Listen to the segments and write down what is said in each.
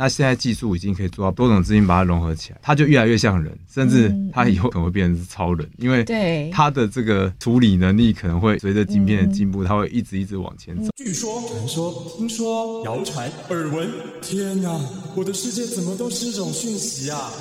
那现在技术已经可以做到多种资金把它融合起来，它就越来越像人，甚至它以后可能会变成是超人，嗯、因为它的这个处理能力可能会随着晶片的进步，它会一直一直往前走。据说、传说、听说、谣传、耳闻，天哪，我的世界怎么都是这种讯息啊？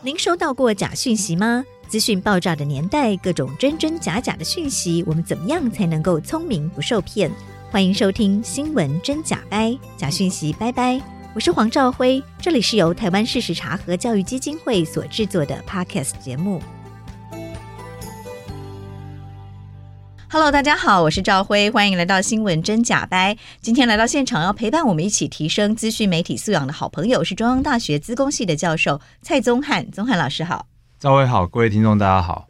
您收到过假讯息吗？资讯爆炸的年代，各种真真假假的讯息，我们怎么样才能够聪明不受骗？欢迎收听新闻真假掰，假讯息拜拜。我是黄兆辉，这里是由台湾事实查核教育基金会所制作的 Podcast 节目。Hello，大家好，我是兆辉，欢迎来到新闻真假掰。今天来到现场要陪伴我们一起提升资讯媒体素养的好朋友是中央大学资工系的教授蔡宗翰，宗翰老师好。赵辉好，各位听众大家好。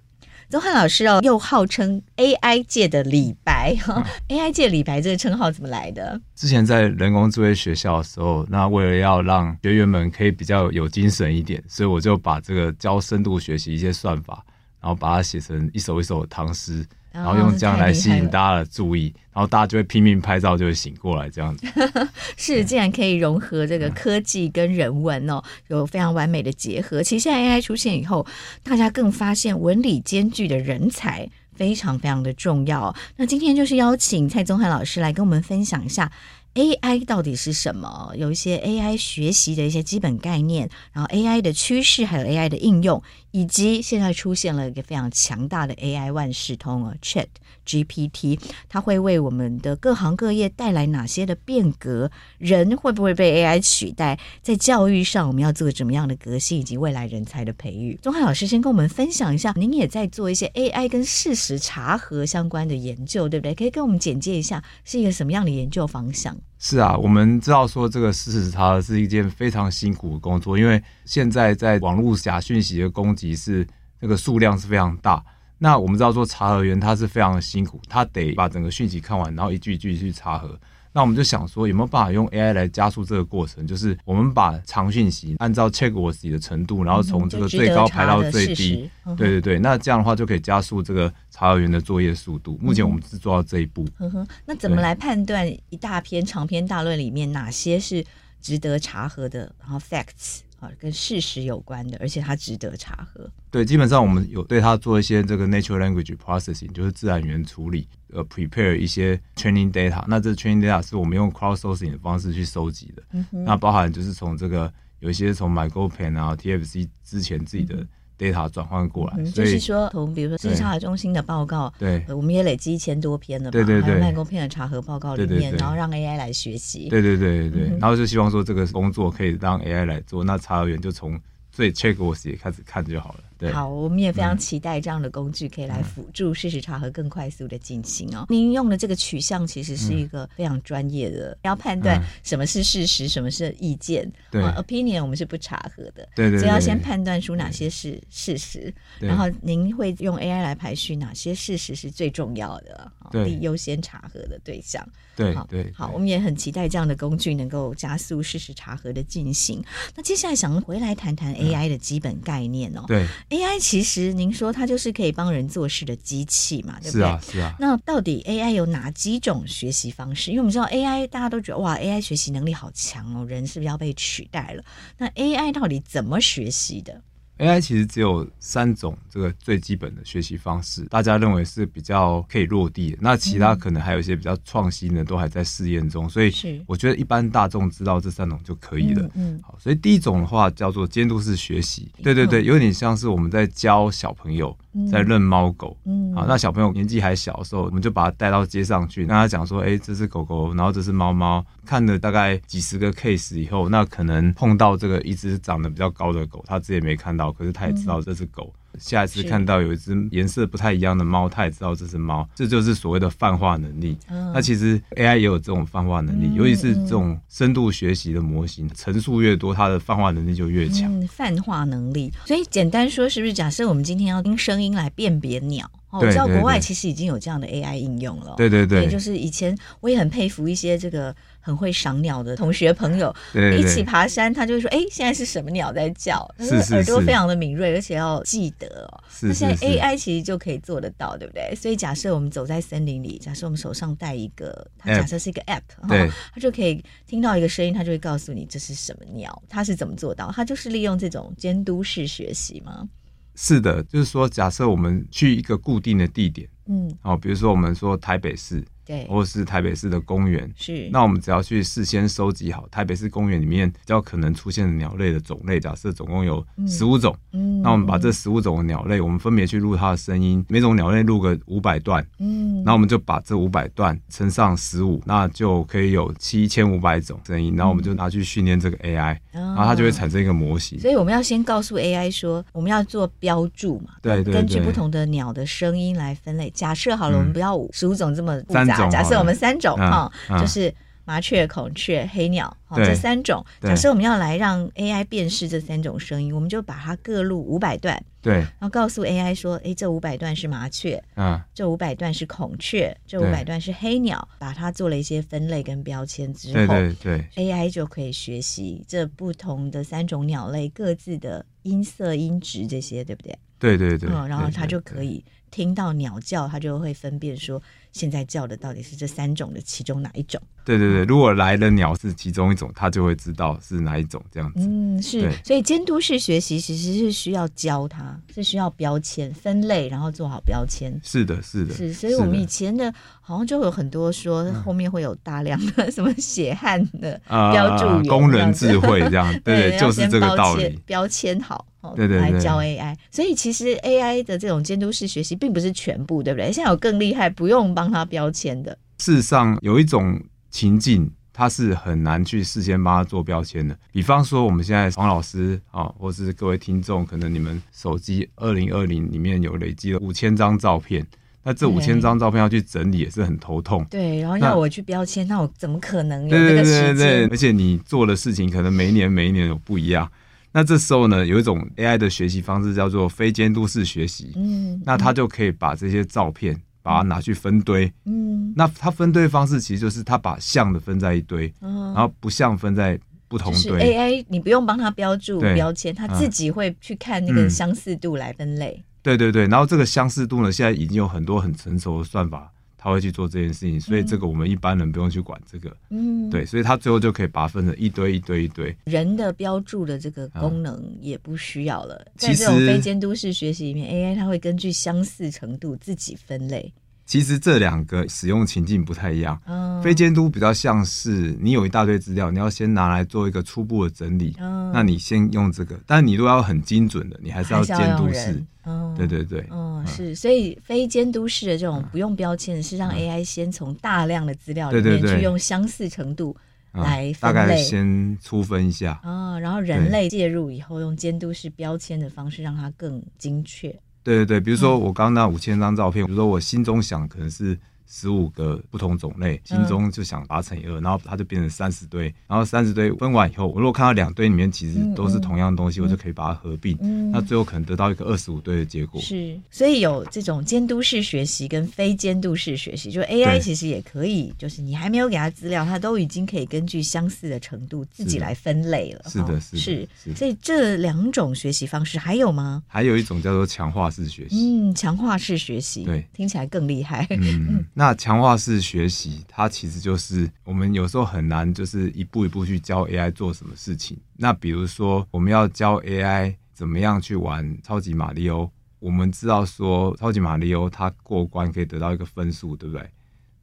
宗翰老师哦，又号称 AI 界的李白哈、嗯、，AI 界李白这个称号怎么来的？之前在人工智慧学校的时候，那为了要让学员们可以比较有精神一点，所以我就把这个教深度学习一些算法，然后把它写成一首一首的唐诗。然后用这样来吸引大家的注意，然后大家就会拼命拍照，就会醒过来这样子。是，竟然可以融合这个科技跟人文哦，有非常完美的结合。其实现在 AI 出现以后，大家更发现文理兼具的人才非常非常的重要。那今天就是邀请蔡宗翰老师来跟我们分享一下。AI 到底是什么？有一些 AI 学习的一些基本概念，然后 AI 的趋势，还有 AI 的应用，以及现在出现了一个非常强大的 AI 万事通啊，Chat GPT，它会为我们的各行各业带来哪些的变革？人会不会被 AI 取代？在教育上，我们要做怎么样的革新，以及未来人才的培育？钟汉老师先跟我们分享一下，您也在做一些 AI 跟事实查核相关的研究，对不对？可以跟我们简介一下是一个什么样的研究方向？是啊，我们知道说这个事实查是一件非常辛苦的工作，因为现在在网络假讯息的攻击是那个数量是非常大。那我们知道说查核员他是非常辛苦，他得把整个讯息看完，然后一句一句去查核。那我们就想说，有没有办法用 AI 来加速这个过程？就是我们把长讯息按照 checkworthy 的程度，然后从这个最高排到最低。对对对，那这样的话就可以加速这个查核员的作业速度。目前我们是做到这一步。嗯哼，那怎么来判断一大篇长篇大论里面哪些是值得查核的？然后 facts。啊，跟事实有关的，而且它值得查核。对，基本上我们有对它做一些这个 natural language processing，就是自然语言处理，呃，prepare 一些 training data。那这 training data 是我们用 crowdsourcing 的方式去收集的。嗯。那包含就是从这个有一些从 MyGoPen 啊，TFC 之前自己的。嗯 data 转换过来，嗯、就是说从比如说事实查核中心的报告，对，我们也累积一千多篇了嘛，对对对，还有 MyGoPen 的查核报告里面，对对对，然后让 AI 来学习，对对对对对，嗯、然后就希望说这个工作可以让 AI 来做，那查核员就从最 checkworthy 也开始看就好了。对好，我们也非常期待这样的工具可以来辅助事实查核更快速的进行哦。您用的这个取向其实是一个非常专业的，嗯、要判断什么是事实，嗯、什么是意见。对、uh, opinion 我们是不查核的。对对，对，所以要先判断出哪些是事实，然后您会用 AI 来排序哪些事实是最重要的，对，优先查核的对象。对，好对，好，我们也很期待这样的工具能够加速事实查核的进行。那接下来想回来谈谈 AI 的基本概念哦。对，AI 其实。您说它就是可以帮人做事的机器嘛？对不对？是啊，是啊。那到底 AI 有哪几种学习方式？因为我们知道 AI，大家都觉得哇，AI 学习能力好强哦，人是不是要被取代了？那 AI 到底怎么学习的？AI 其实只有三种这个最基本的学习方式，大家认为是比较可以落地的。那其他可能还有一些比较创新的，都还在试验中。所以我觉得一般大众知道这三种就可以了。嗯，好，所以第一种的话叫做监督式学习，对对对，有点像是我们在教小朋友。在认猫狗，嗯，好，那小朋友年纪还小的时候，我们就把他带到街上去，跟他讲说，哎、欸，这是狗狗，然后这是猫猫。看了大概几十个 case 以后，那可能碰到这个一只长得比较高的狗，他自己也没看到，可是他也知道这是狗。嗯下一次看到有一只颜色不太一样的猫，它也知道这是猫，这就是所谓的泛化能力。嗯、那其实 AI 也有这种泛化能力，嗯、尤其是这种深度学习的模型，层数越多，它的泛化能力就越强。嗯、泛化能力，所以简单说，是不是假设我们今天要听声音来辨别鸟？哦，我知道国外其实已经有这样的 AI 应用了。对对对，对，就是以前我也很佩服一些这个很会赏鸟的同学朋友，一起爬山，他就会说：“哎，现在是什么鸟在叫？”是是是，耳朵非常的敏锐，而且要记得哦。是是是，那现在 AI 其实就可以做得到，对不对？所以假设我们走在森林里，假设我们手上带一个，它假设是一个 App，对，它就可以听到一个声音，它就会告诉你这是什么鸟。它是怎么做到？它就是利用这种监督式学习吗？是的，就是说，假设我们去一个固定的地点，嗯，哦，比如说我们说台北市。对，或是台北市的公园，是。那我们只要去事先收集好台北市公园里面比较可能出现的鸟类的种类，假设总共有十五种，嗯，那我们把这十五种的鸟类，我们分别去录它的声音，每种鸟类录个五百段，嗯，那我们就把这五百段乘上十五，那就可以有七千五百种声音，然后我们就拿去训练这个 AI，然后它就会产生一个模型。所以我们要先告诉 AI 说，我们要做标注嘛，对对，根据不同的鸟的声音来分类。假设好了，我们不要十五种这么复杂。假设我们三种哈，就是麻雀、孔雀、黑鸟，好，这三种。假设我们要来让 AI 辨识这三种声音，我们就把它各录五百段，对，然后告诉 AI 说，哎，这五百段是麻雀，嗯，这五百段是孔雀，这五百段是黑鸟，把它做了一些分类跟标签之后，对对，AI 就可以学习这不同的三种鸟类各自的音色、音质这些，对不对？对对对，嗯，然后它就可以听到鸟叫，它就会分辨说。现在叫的到底是这三种的其中哪一种？对对对，如果来的鸟是其中一种，它就会知道是哪一种这样子。嗯，是。所以监督式学习其实是需要教它，是需要标签分类，然后做好标签。是的，是的。是，所以我们以前的好像就有很多说后面会有大量的什么血汗的标注工人智慧这样。对，对就是这个道理。标签好。对对对，来教 AI，所以其实 AI 的这种监督式学习并不是全部，对不对？现在有更厉害，不用帮他标签的。事实上，有一种情境，它是很难去事先帮他做标签的。比方说，我们现在黄老师啊，或是各位听众，可能你们手机二零二零里面有累积了五千张照片，那这五千张照片要去整理也是很头痛。对，然后要我去标签，那，那我怎么可能有这个时间？对对对对，而且你做的事情可能每一年每一年有不一样。那这时候呢，有一种 AI 的学习方式叫做非监督式学习。嗯，那它就可以把这些照片把它拿去分堆。嗯，那它分堆的方式其实就是它把像的分在一堆，嗯，然后不像分在不同堆。AI 你不用帮它标注标签，它自己会去看那个相似度来分类。对对对，然后这个相似度呢，现在已经有很多很成熟的算法。他会去做这件事情，所以这个我们一般人不用去管这个。嗯，对，所以他最后就可以把它分成一堆一堆一堆。人的标注的这个功能也不需要了，在这种非监督式学习里面，AI 它会根据相似程度自己分类。其实这两个使用情境不太一样。嗯，非监督比较像是你有一大堆资料，你要先拿来做一个初步的整理。嗯，那你先用这个，但你如果要很精准的，你还是要监督式。嗯，对对对。嗯，是，所以非监督式的这种不用标签，是让 AI 先从大量的资料里面去用相似程度来大概先粗分一下。嗯，然后人类介入以后，用监督式标签的方式，让它更精确。对对对，比如说我刚刚那五千张照片，比如说我心中想可能是。十五个不同种类，心中就想把它乘以二，然后它就变成三十堆，然后三十堆分完以后，我如果看到两堆里面其实都是同样东西，我就可以把它合并，那最后可能得到一个二十五堆的结果。是，所以有这种监督式学习跟非监督式学习，就 AI 其实也可以，就是你还没有给它资料，它都已经可以根据相似的程度自己来分类了。是的，是是，所以这两种学习方式还有吗？还有一种叫做强化式学习。嗯，强化式学习，对，听起来更厉害。嗯。那强化式学习，它其实就是我们有时候很难，就是一步一步去教 AI 做什么事情。那比如说，我们要教 AI 怎么样去玩超级马里奥，我们知道说超级马里奥它过关可以得到一个分数，对不对？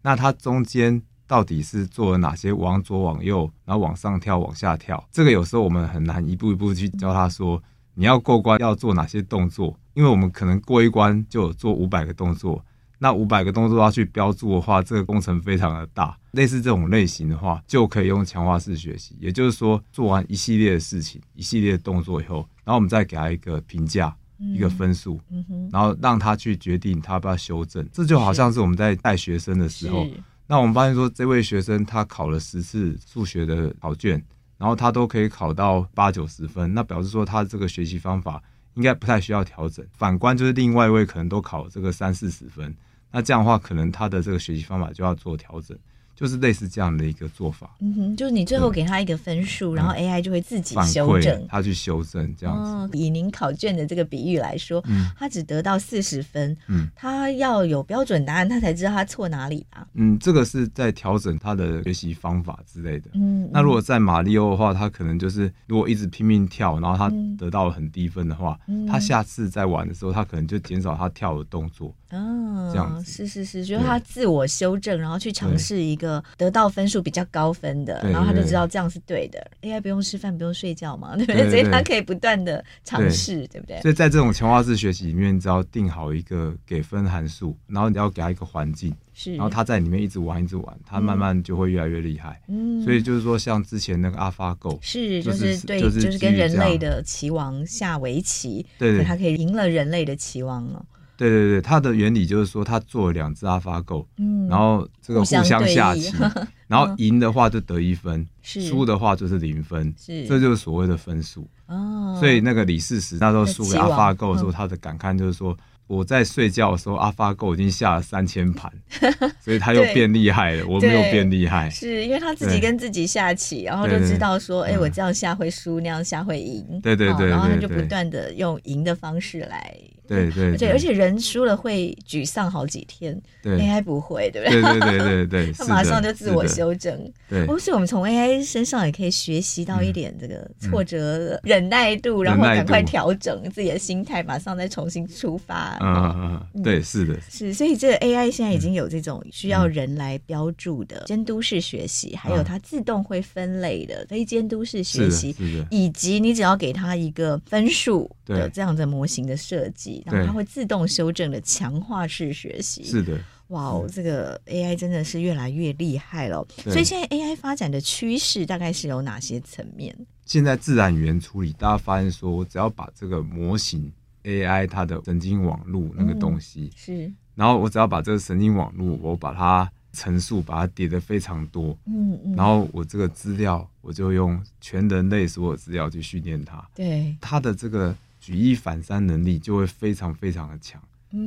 那它中间到底是做了哪些往左往右，然后往上跳往下跳？这个有时候我们很难一步一步去教他说，你要过关要做哪些动作，因为我们可能过一关就有做五百个动作。那五百个动作要去标注的话，这个工程非常的大。类似这种类型的话，就可以用强化式学习。也就是说，做完一系列的事情，一系列的动作以后，然后我们再给他一个评价，一个分数，嗯，然后让他去决定他要不要修正。这就好像是我们在带学生的时候，那我们发现说，这位学生他考了十次数学的考卷，然后他都可以考到八九十分，那表示说他这个学习方法应该不太需要调整。反观就是另外一位可能都考这个三四十分，那这样的话可能他的这个学习方法就要做调整。就是类似这样的一个做法，嗯哼，就是你最后给他一个分数，然后 AI 就会自己修正，他去修正这样子。哦，以您考卷的这个比喻来说，嗯，他只得到四十分，嗯，他要有标准答案，他才知道他错哪里吧？嗯，这个是在调整他的学习方法之类的。嗯，那如果在马里奥的话，他可能就是如果一直拼命跳，然后他得到了很低分的话，嗯，他下次再玩的时候，他可能就减少他跳的动作。哦，这样是是是，就是他自我修正，然后去尝试一个得到分数比较高分的，然后他就知道这样是对的。AI 不用吃饭，不用睡觉嘛，对不对？所以他可以不断的尝试，对不对？所以在这种强化式学习里面，只要定好一个给分函数，然后你要给他一个环境，是，然后他在里面一直玩，一直玩，他慢慢就会越来越厉害。嗯，所以就是说，像之前那个 AlphaGo，是就是对，就是跟人类的棋王下围棋，对对，他可以赢了人类的棋王了。对对对，它的原理就是说，他做了两只 AlphaGo，嗯，然后这个互相下棋，然后赢的话就得一分，输的话就是零分，是，这就是所谓的分数。哦，所以那个李世石那时候输给 AlphaGo 的时候，他的感慨就是说。我在睡觉的时候，AlphaGo 已经下了三千盘，所以他又变厉害了。我没有变厉害，是因为他自己跟自己下棋，然后就知道说，哎，我这样下会输，那样下会赢。对对对，然后他就不断的用赢的方式来。对对，而且而且人输了会沮丧好几天，AI 不会，对不对？对对对对，他 马上就自我修正。对，所以我们从 AI 身上也可以学习到一点这个挫折忍耐度，然后赶快调整自己的心态，马上再重新出发。嗯嗯，对，是的，是。所以这个 AI 现在已经有这种需要人来标注的监督式学习，还有它自动会分类的非监督式学习，以及你只要给它一个分数的这样的模型的设计。然后它会自动修正的强化式学习，是的，哇哦，这个 AI 真的是越来越厉害了。所以现在 AI 发展的趋势大概是有哪些层面？现在自然语言处理，大家发现说，我只要把这个模型 AI 它的神经网络那个东西是，然后我只要把这个神经网络，我把它层数把它叠得非常多，嗯嗯，然后我这个资料我就用全人类所有资料去训练它，对它的这个。举一反三能力就会非常非常的强，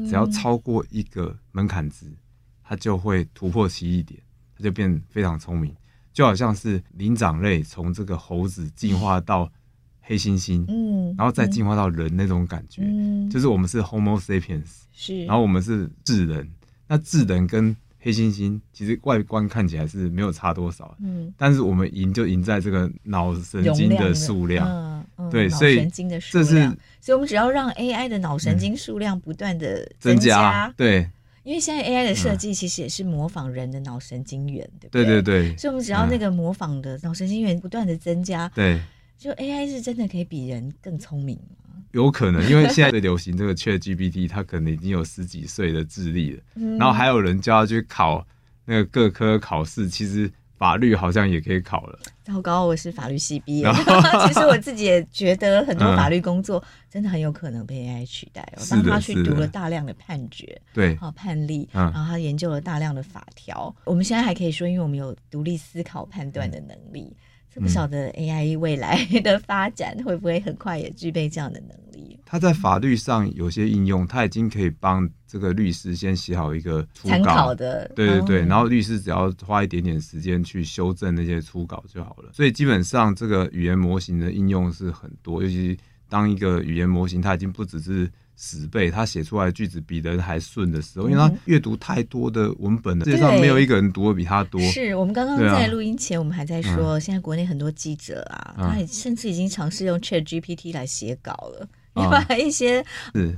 只要超过一个门槛值，它就会突破奇异点，它就变非常聪明，就好像是灵长类从这个猴子进化到黑猩猩，嗯，然后再进化到人那种感觉，嗯，就是我们是 Homo sapiens，是，然后我们是智人，那智人跟黑猩猩其实外观看起来是没有差多少，嗯，但是我们赢就赢在这个脑神经的数量，对，所以神经的数量，这是，所以我们只要让 AI 的脑神经数量不断的增加，对，因为现在 AI 的设计其实也是模仿人的脑神经元，对不对？对对对，所以我们只要那个模仿的脑神经元不断的增加，对，就 AI 是真的可以比人更聪明。有可能，因为现在的流行这个 ChatGPT，它可能已经有十几岁的智力了，嗯、然后还有人叫他去考那个各科考试，其实法律好像也可以考了。糟糕，我是法律系毕业，其实我自己也觉得很多法律工作 真的很有可能被 AI 取代。我帮他去读了大量的判决，对，好判例，然后他研究了大量的法条。我们现在还可以说，因为我们有独立思考判断的能力。嗯不晓得 AI 未来 的发展会不会很快也具备这样的能力？它在法律上有些应用，它已经可以帮这个律师先写好一个初稿参考的，对对对，然后律师只要花一点点时间去修正那些初稿就好了。所以基本上这个语言模型的应用是很多，尤其当一个语言模型它已经不只是。十倍，他写出来的句子比人还顺的时候，因为他阅读太多的文本了，世界上没有一个人读的比他多。是我们刚刚在录音前，我们还在说，现在国内很多记者啊，他也甚至已经尝试用 Chat GPT 来写稿了。你把一些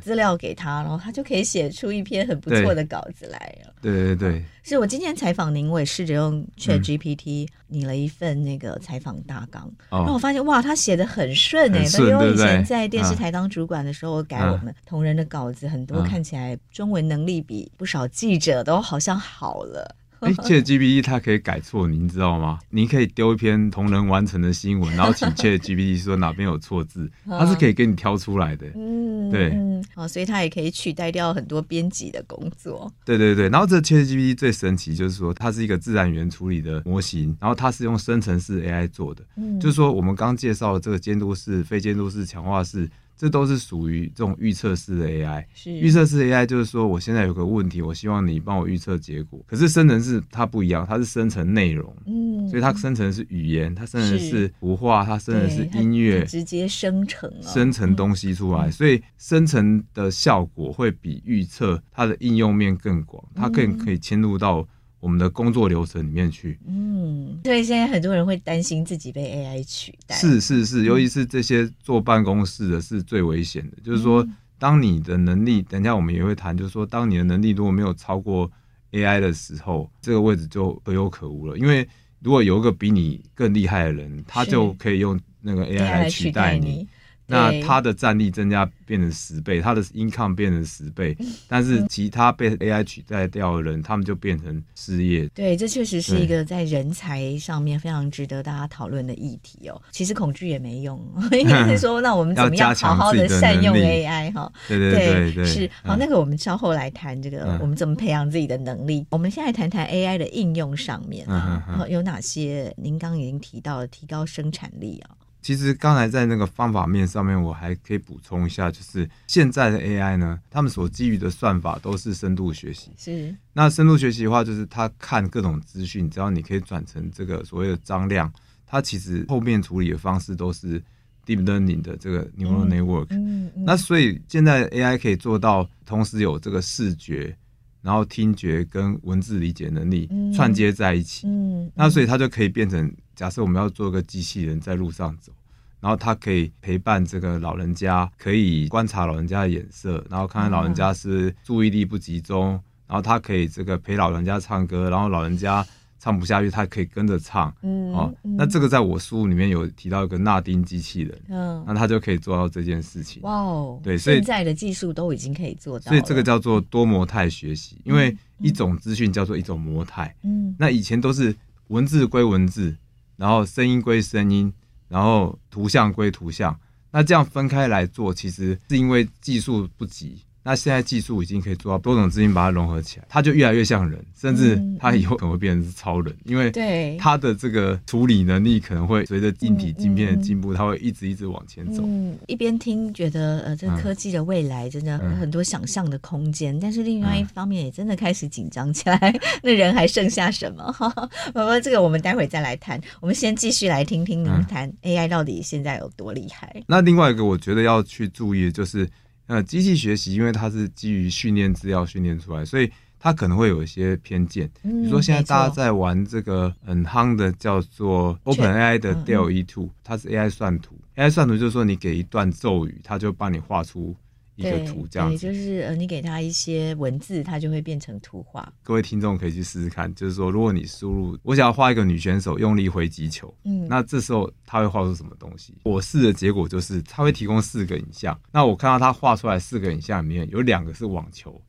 资料给他，然后他就可以写出一篇很不错的稿子来了。对对对，是我今天采访您，我也试着用 Chat GPT 拟了一份那个采访大纲，然后我发现哇，他写的很顺诶，因为我以前在电视台当主管的时候，我改我们同仁的稿子，很多看起来中文能力比不少记者都好像好了。哎，ChatGPT 它可以改错，您知道吗？您可以丢一篇同人完成的新闻，然后请 ChatGPT 说哪边有错字，它是可以给你挑出来的。嗯，对，嗯，哦，所以它也可以取代掉很多编辑的工作。对对对，然后这 ChatGPT 最神奇就是说，它是一个自然语言处理的模型，然后它是用生成式 AI 做的。嗯，就是说我们刚介绍的这个监督式、非监督式、强化式。这都是属于这种预测式的 AI。是预测式 AI，就是说我现在有个问题，我希望你帮我预测结果。可是生成式它不一样，它是生成内容，嗯，所以它生成的是语言，它生成的是图画，它生成的是音乐，直接生成生成东西出来，所以生成的效果会比预测它的应用面更广，它更可以迁入到。我们的工作流程里面去，嗯，所以现在很多人会担心自己被 AI 取代，是是是，尤其是这些坐办公室的是最危险的。嗯、就是说，当你的能力，等一下我们也会谈，就是说，当你的能力如果没有超过 AI 的时候，这个位置就可有可无了。因为如果有一个比你更厉害的人，他就可以用那个 AI 来取代你。那他的战力增加变成十倍，他的 income 变成十倍，但是其他被 AI 取代掉的人，他们就变成失业。对，这确实是一个在人才上面非常值得大家讨论的议题哦。其实恐惧也没用，应该是说，那我们怎么样好好的善用 AI 哈？对对对对，是好。那个我们稍后来谈这个，我们怎么培养自己的能力。我们现在谈谈 AI 的应用上面啊，有哪些？您刚刚已经提到了提高生产力啊。其实刚才在那个方法面上面，我还可以补充一下，就是现在的 AI 呢，他们所基于的算法都是深度学习。是。那深度学习的话，就是他看各种资讯，只要你可以转成这个所谓的张量，它其实后面处理的方式都是 deep learning 的这个 neural network。嗯。嗯嗯，那所以现在 AI 可以做到同时有这个视觉。然后听觉跟文字理解能力串接在一起，嗯，嗯，那所以它就可以变成，假设我们要做个机器人在路上走，然后他可以陪伴这个老人家，可以观察老人家的眼色，然后看看老人家是注意力不集中，然后他可以这个陪老人家唱歌，然后老人家。唱不下去，他可以跟着唱，嗯，哦，那这个在我书里面有提到一个纳丁机器人，嗯，那他就可以做到这件事情。哇哦，对，所以现在的技术都已经可以做到，所以这个叫做多模态学习，因为一种资讯叫做一种模态，嗯，那以前都是文字归文字，然后声音归声音，然后图像归图像，那这样分开来做，其实是因为技术不及。那现在技术已经可以做到多种资金把它融合起来，它就越来越像人，甚至它以后可能会变成是超人，因为对它的这个处理能力可能会随着硬体晶片的进步，它会一直一直往前走。嗯，一边听觉得呃，这个科技的未来真的很多想象的空间，但是另外一方面也真的开始紧张起来，那人还剩下什么？哈，不过这个我们待会再来谈，我们先继续来听听您谈 AI 到底现在有多厉害。那另外一个我觉得要去注意的就是。呃，机器学习因为它是基于训练资料训练出来，所以它可能会有一些偏见。比如说现在大家在玩这个很夯的叫做 OpenAI 的 DALL-E Two，它是 AI 算图。AI 算图就是说你给一段咒语，它就帮你画出。一个图这样子，就是呃，你给他一些文字，它就会变成图画。各位听众可以去试试看，就是说，如果你输入我想要画一个女选手用力挥击球，嗯，那这时候她会画出什么东西？我试的结果就是，他会提供四个影像。那我看到她画出来四个影像里面有两个是网球。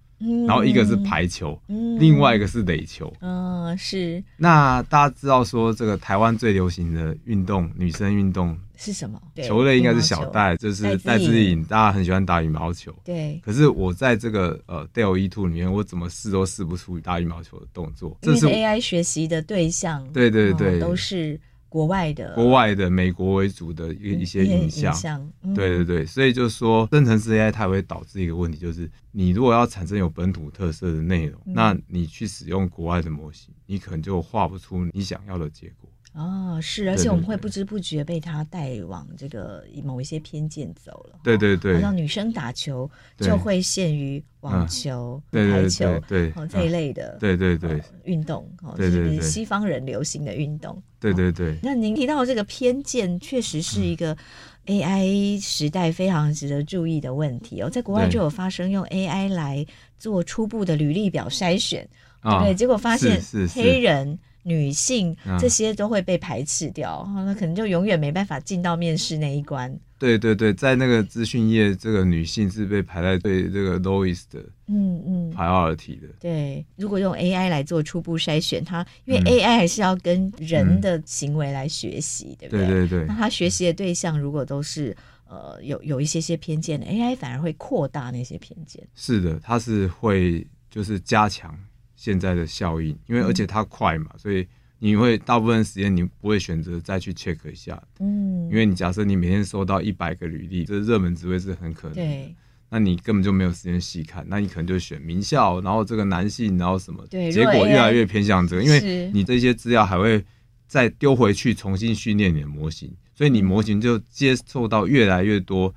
然后一个是排球，嗯、另外一个是垒球。嗯，是。那大家知道说这个台湾最流行的运动，女生运动是什么？球类应该是小戴，就是戴资颖，大家很喜欢打羽毛球。对。可是我在这个呃 DALL-E 2里面，我怎么试都试不出打羽毛球的动作。这是 AI 学习的对象。对对对，都是。国外的，国外的，美国为主的一一些影像，嗯、对对对，所以就是说，生成式 AI 它会导致一个问题，就是你如果要产生有本土特色的内容，嗯、那你去使用国外的模型，你可能就画不出你想要的结果。哦，是，而且我们会不知不觉被他带往这个某一些偏见走了。对对对，好像女生打球就会限于网球、排球，对这一类的。对对对，运动哦，就是西方人流行的运动。对对对。那您提到这个偏见，确实是一个 AI 时代非常值得注意的问题哦。在国外就有发生用 AI 来做初步的履历表筛选，对，结果发现黑人。女性、嗯、这些都会被排斥掉，那可能就永远没办法进到面试那一关。对对对，在那个资讯业，这个女性是被排在最这个 lowest 的，嗯嗯，priority 的。对，如果用 AI 来做初步筛选，它因为 AI 还是要跟人的行为来学习，嗯、对不对？对对对。那它学习的对象如果都是呃有有一些些偏见的，AI 反而会扩大那些偏见。是的，它是会就是加强现在的效应，因为而且它快嘛，嗯、所以。你会大部分时间你不会选择再去 check 一下，嗯，因为你假设你每天收到一百个履历，这热门职位是很可能的，对，那你根本就没有时间细看，那你可能就选名校，然后这个男性，然后什么，对，结果越来越偏向这个，因为你这些资料还会再丢回去重新训练你的模型，所以你模型就接受到越来越多。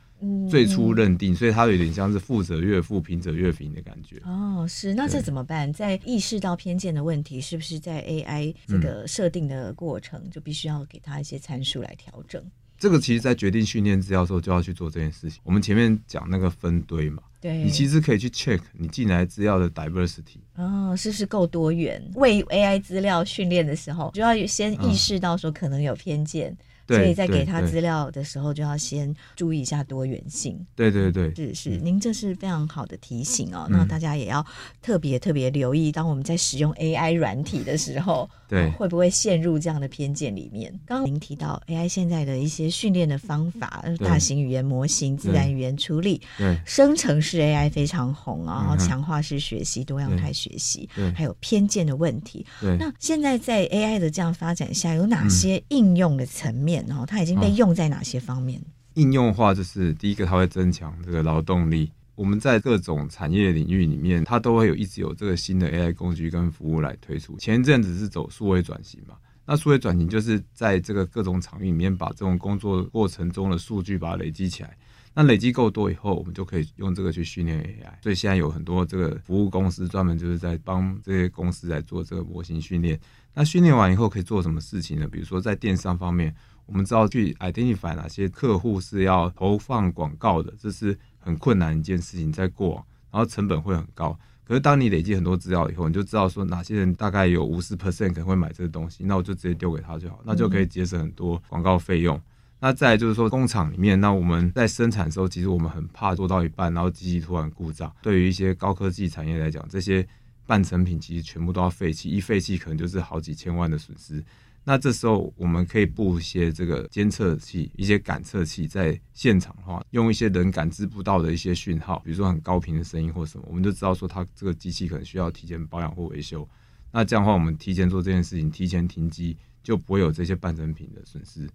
最初认定，所以它有点像是富者越富，贫者越贫的感觉。哦，是，那这怎么办？在意识到偏见的问题，是不是在 AI 这个设定的过程，就必须要给它一些参数来调整？这个其实，在决定训练资料的时候，就要去做这件事情。我们前面讲那个分堆嘛，对，你其实可以去 check 你进来资料的 diversity，哦，是不是够多元？为 AI 资料训练的时候，就要先意识到说可能有偏见。嗯所以在给他资料的时候，就要先注意一下多元性。对对对，是是，您这是非常好的提醒哦。那大家也要特别特别留意，当我们在使用 AI 软体的时候，对，会不会陷入这样的偏见里面？刚刚您提到 AI 现在的一些训练的方法，大型语言模型、自然语言处理、生成式 AI 非常红啊，然后强化式学习、多样态学习，还有偏见的问题。那现在在 AI 的这样发展下，有哪些应用的层面？然后它已经被用在哪些方面？哦、应用化就是第一个，它会增强这个劳动力。我们在各种产业领域里面，它都会有一直有这个新的 AI 工具跟服务来推出。前一阵子是走数位转型嘛，那数位转型就是在这个各种场域里面，把这种工作过程中的数据把它累积起来。那累积够多以后，我们就可以用这个去训练 AI。所以现在有很多这个服务公司专门就是在帮这些公司来做这个模型训练。那训练完以后可以做什么事情呢？比如说在电商方面。我们知道去 identify 哪些客户是要投放广告的，这是很困难一件事情，在过，然后成本会很高。可是当你累积很多资料以后，你就知道说哪些人大概有五十 percent 可能会买这个东西，那我就直接丢给他就好，那就可以节省很多广告费用。那再就是说工厂里面，那我们在生产的时候，其实我们很怕做到一半，然后机器突然故障。对于一些高科技产业来讲，这些半成品其实全部都要废弃，一废弃可能就是好几千万的损失。那这时候我们可以布一些这个监测器、一些感测器在现场的话，用一些人感知不到的一些讯号，比如说很高频的声音或什么，我们就知道说它这个机器可能需要提前保养或维修。那这样的话，我们提前做这件事情，提前停机，就不会有这些半成品的损失。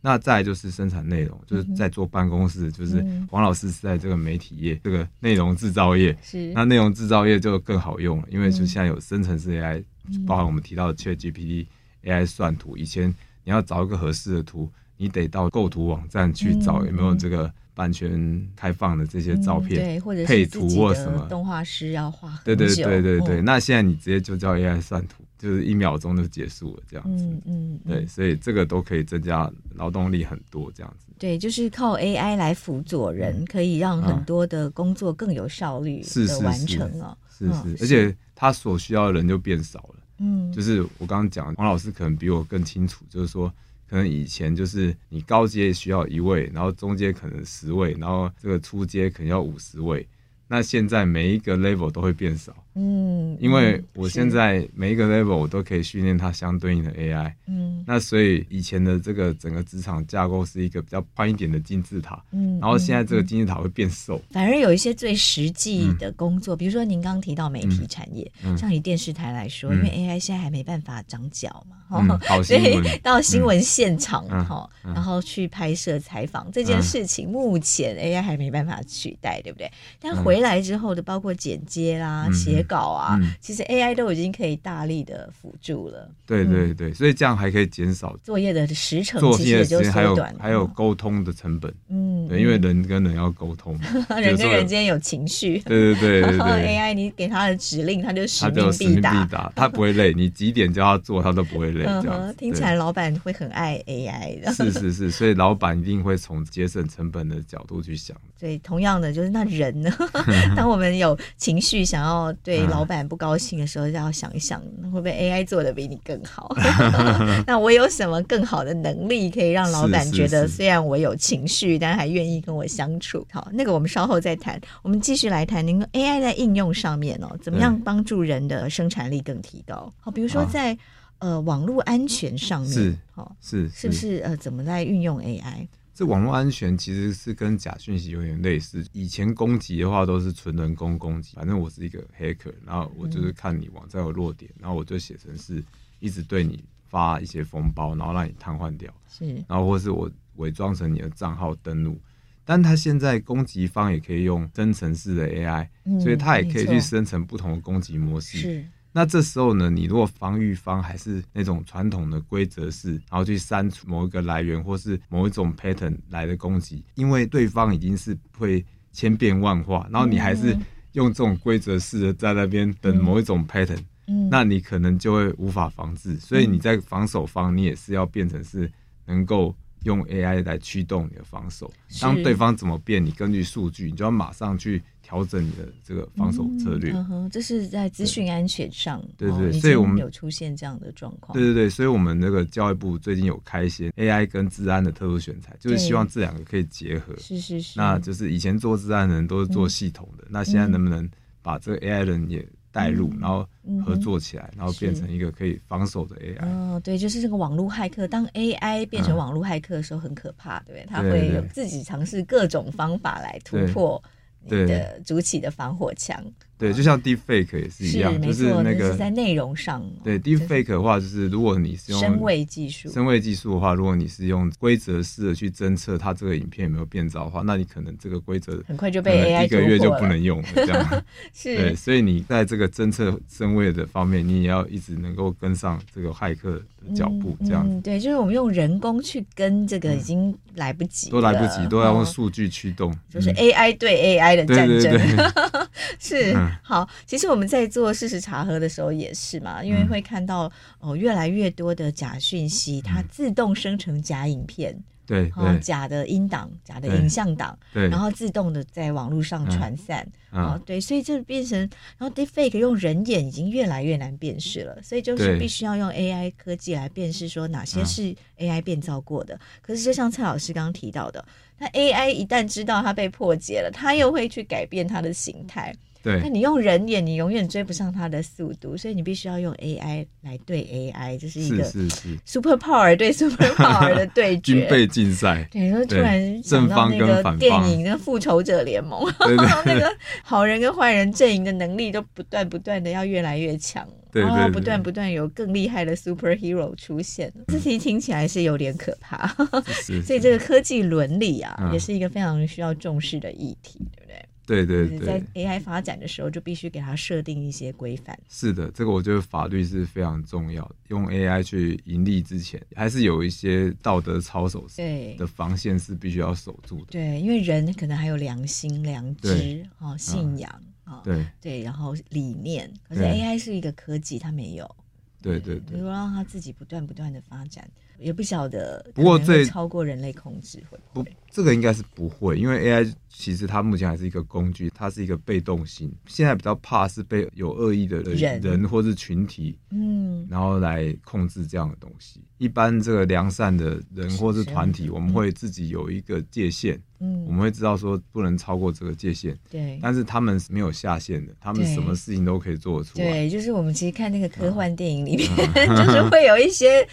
那再来就是生产内容，就是在做办公室，就是王老师是在这个媒体业，这个内容制造业，是那内容制造业就更好用了，因为就现在有生成式 AI，包含我们提到的 ChatGPT。AI 算图，以前你要找一个合适的图，你得到构图网站去找有没有这个版权开放的这些照片，嗯、对，或者配图或什么动画师要画。对对对对对，哦、那现在你直接就叫 AI 算图，就是一秒钟就结束了这样子。嗯嗯，嗯对，所以这个都可以增加劳动力很多这样子。对，就是靠 AI 来辅佐人，嗯、可以让很多的工作更有效率的完成哦。是是，是，而且他所需要的人就变少了。嗯，就是我刚刚讲，王老师可能比我更清楚，就是说，可能以前就是你高阶需要一位，然后中阶可能十位，然后这个初阶可能要五十位，那现在每一个 level 都会变少。嗯，因为我现在每一个 level 我都可以训练它相对应的 AI。嗯，那所以以前的这个整个职场架构是一个比较宽一点的金字塔。嗯，然后现在这个金字塔会变瘦。反而有一些最实际的工作，比如说您刚刚提到媒体产业，像以电视台来说，因为 AI 现在还没办法长脚嘛，哈，所以到新闻现场哈，然后去拍摄采访这件事情，目前 AI 还没办法取代，对不对？但回来之后的，包括剪接啦、写。稿啊，嗯、其实 AI 都已经可以大力的辅助了。对对对，所以这样还可以减少作业的时程，作业的时间还有还有沟通的成本。嗯，对，因为人跟人要沟通，人跟人之间有情绪。对对对对，然后 AI 你给他的指令，他就使命必达，他不会累。你几点叫他做，他都不会累。这样听起来老板会很爱 AI 的。是是是，所以老板一定会从节省成本的角度去想。所以同样的，就是那人呢？当我们有情绪想要对。对老板不高兴的时候，要想一想，会不会 AI 做的比你更好？那我有什么更好的能力，可以让老板觉得虽然我有情绪，但还愿意跟我相处？好，那个我们稍后再谈。我们继续来谈，您 AI 在应用上面哦，怎么样帮助人的生产力更提高？好，比如说在呃网络安全上面，是好是是不是呃怎么在运用 AI？这网络安全其实是跟假讯息有点类似。以前攻击的话都是纯人工攻击，反正我是一个黑客，然后我就是看你网站有弱点，然后我就写成是一直对你发一些封包，然后让你瘫痪掉。是，然后或是我伪装成你的账号登录，但他现在攻击方也可以用生成式的 AI，所以他也可以去生成不同的攻击模式。是。那这时候呢，你如果防御方还是那种传统的规则式，然后去删除某一个来源或是某一种 pattern 来的攻击，因为对方已经是会千变万化，然后你还是用这种规则式的在那边等某一种 pattern，嗯，那你可能就会无法防治。所以你在防守方，你也是要变成是能够。用 AI 来驱动你的防守，当对方怎么变，你根据数据，你就要马上去调整你的这个防守策略。这是在资讯安全上，对对，对，所以我们有出现这样的状况。对对对，所以我们那个教育部最近有开一些 AI 跟治安的特殊选材，就是希望这两个可以结合。是是是。那就是以前做治安的人都是做系统的，嗯、那现在能不能把这个 AI 人也带入，然后合作起来，然后变成一个可以防守的 AI。嗯，对，就是这个网络骇客。当 AI 变成网络骇客的时候，很可怕，对不对？他会有自己尝试各种方法来突破你的主体的防火墙。对，就像 Deepfake 也是一样，就是那个在内容上。对 Deepfake 的话，就是如果你是用声位技术，声位技术的话，如果你是用规则式的去侦测它这个影片有没有变造的话，那你可能这个规则很快就被 AI 一个月就不能用了。这样 是，对，所以你在这个侦测声位的方面，你也要一直能够跟上这个骇客的脚步。这样，嗯，对，就是我们用人工去跟这个已经来不及，都来不及，都要用数据驱动，就是 AI 对 AI 的战争。是，好，其实。我们在做事实查核的时候也是嘛，因为会看到哦越来越多的假讯息，它自动生成假影片，对，假的音档、假的影像档，对，然后自动的在网络上传散，啊，对，所以就变成，然后 Deepfake 用人眼已经越来越难辨识了，所以就是必须要用 AI 科技来辨识说哪些是 AI 变造过的。可是就像蔡老师刚刚提到的，那 AI 一旦知道它被破解了，它又会去改变它的形态。对，那你用人眼，你永远追不上它的速度，所以你必须要用 AI 来对 AI，这是一个 super power 对 super power 的对决，军备竞赛。对，然后突然想到那个电影《那复仇者联盟》，然后那个好人跟坏人阵营的能力都不断不断的要越来越强，然后不断不断有更厉害的 superhero 出现。这题听起来是有点可怕，所以这个科技伦理啊，也是一个非常需要重视的议题，对不对？对对对，在 AI 发展的时候，就必须给它设定一些规范。是的，这个我觉得法律是非常重要的。用 AI 去盈利之前，还是有一些道德操守的防线是必须要守住的。对，因为人可能还有良心、良知、哦、信仰啊，对对，然后理念。可是 AI 是一个科技，它没有。对对对，如果让它自己不断不断的发展。也不晓得，不过这超过人类控制会不会？不，这个应该是不会，因为 AI 其实它目前还是一个工具，它是一个被动性。现在比较怕是被有恶意的人，人或是群体，嗯，然后来控制这样的东西。一般这个良善的人或是团体，我们会自己有一个界限。嗯，我们会知道说不能超过这个界限，对。但是他们是没有下限的，他们什么事情都可以做得出来。对，就是我们其实看那个科幻电影里面，就是会有一些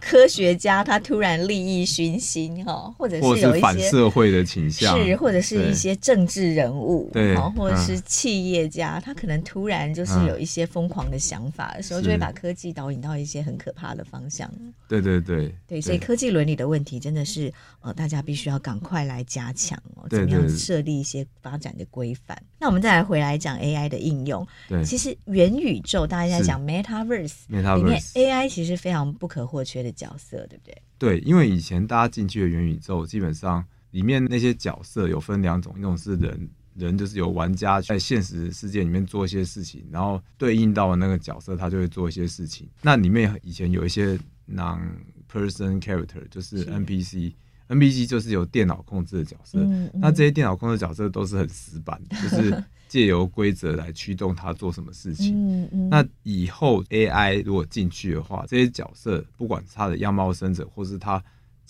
科学家他突然利益熏心哈，或者是有一些反社会的倾向，是或者是一些政治人物，对，或者是企业家，他可能突然就是有一些疯狂的想法的时候，就会把科技导引到一些很可怕的方向。对对对。对，所以科技伦理的问题真的是呃，大家必须要赶快来加强哦，怎么样设立一些发展的规范？那我们再来回来讲 AI 的应用。对，其实元宇宙大家在讲 Metaverse，里面 AI 其实非常不可或缺的角色，对不对？对，因为以前大家进去的元宇宙，基本上里面那些角色有分两种，一种是人，人就是有玩家在现实世界里面做一些事情，然后对应到那个角色，他就会做一些事情。那里面以前有一些 non-person character，就是 NPC。NPC 就是由电脑控制的角色，嗯嗯、那这些电脑控制角色都是很死板的，就是借由规则来驱动他做什么事情。那以后 AI 如果进去的话，这些角色不管是他的样貌生者，或是他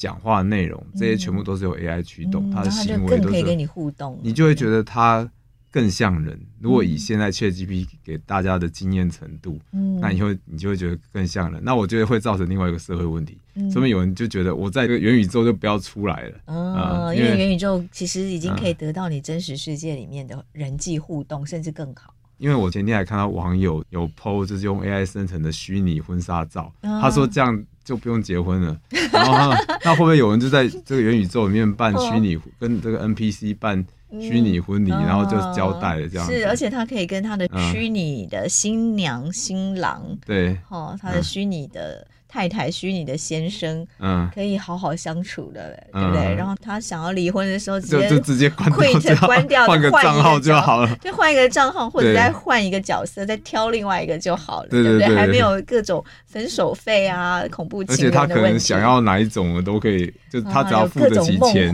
讲话的内容，这些全部都是由 AI 驱动，他的行为都可以跟你互动，你就会觉得他。更像人。如果以现在 ChatGPT 给大家的经验程度，嗯，那以后你就会觉得更像人。那我觉得会造成另外一个社会问题。嗯，说明有人就觉得我在这个元宇宙就不要出来了。哦，嗯，因为元宇宙其实已经可以得到你真实世界里面的人际互动，嗯，甚至更好。因为我前天还看到网友有 PO，就是用 AI 生成的虚拟婚纱照，哦，他说这样就不用结婚了。然后那会不会有人就在这个元宇宙里面办虚拟，哦，跟这个 NPC 办？虚拟婚礼，然后就交代了这样。是，而且他可以跟他的虚拟的新娘、新郎，对，哦，他的虚拟的。太太虚拟的先生，嗯，可以好好相处的，对不对？然后他想要离婚的时候，直接就直接关掉，换个账号就好了，就换一个账号，或者再换一个角色，再挑另外一个就好了，对不对？还没有各种分手费啊、恐怖。而且他可能想要哪一种的都可以，就他只要付得起钱，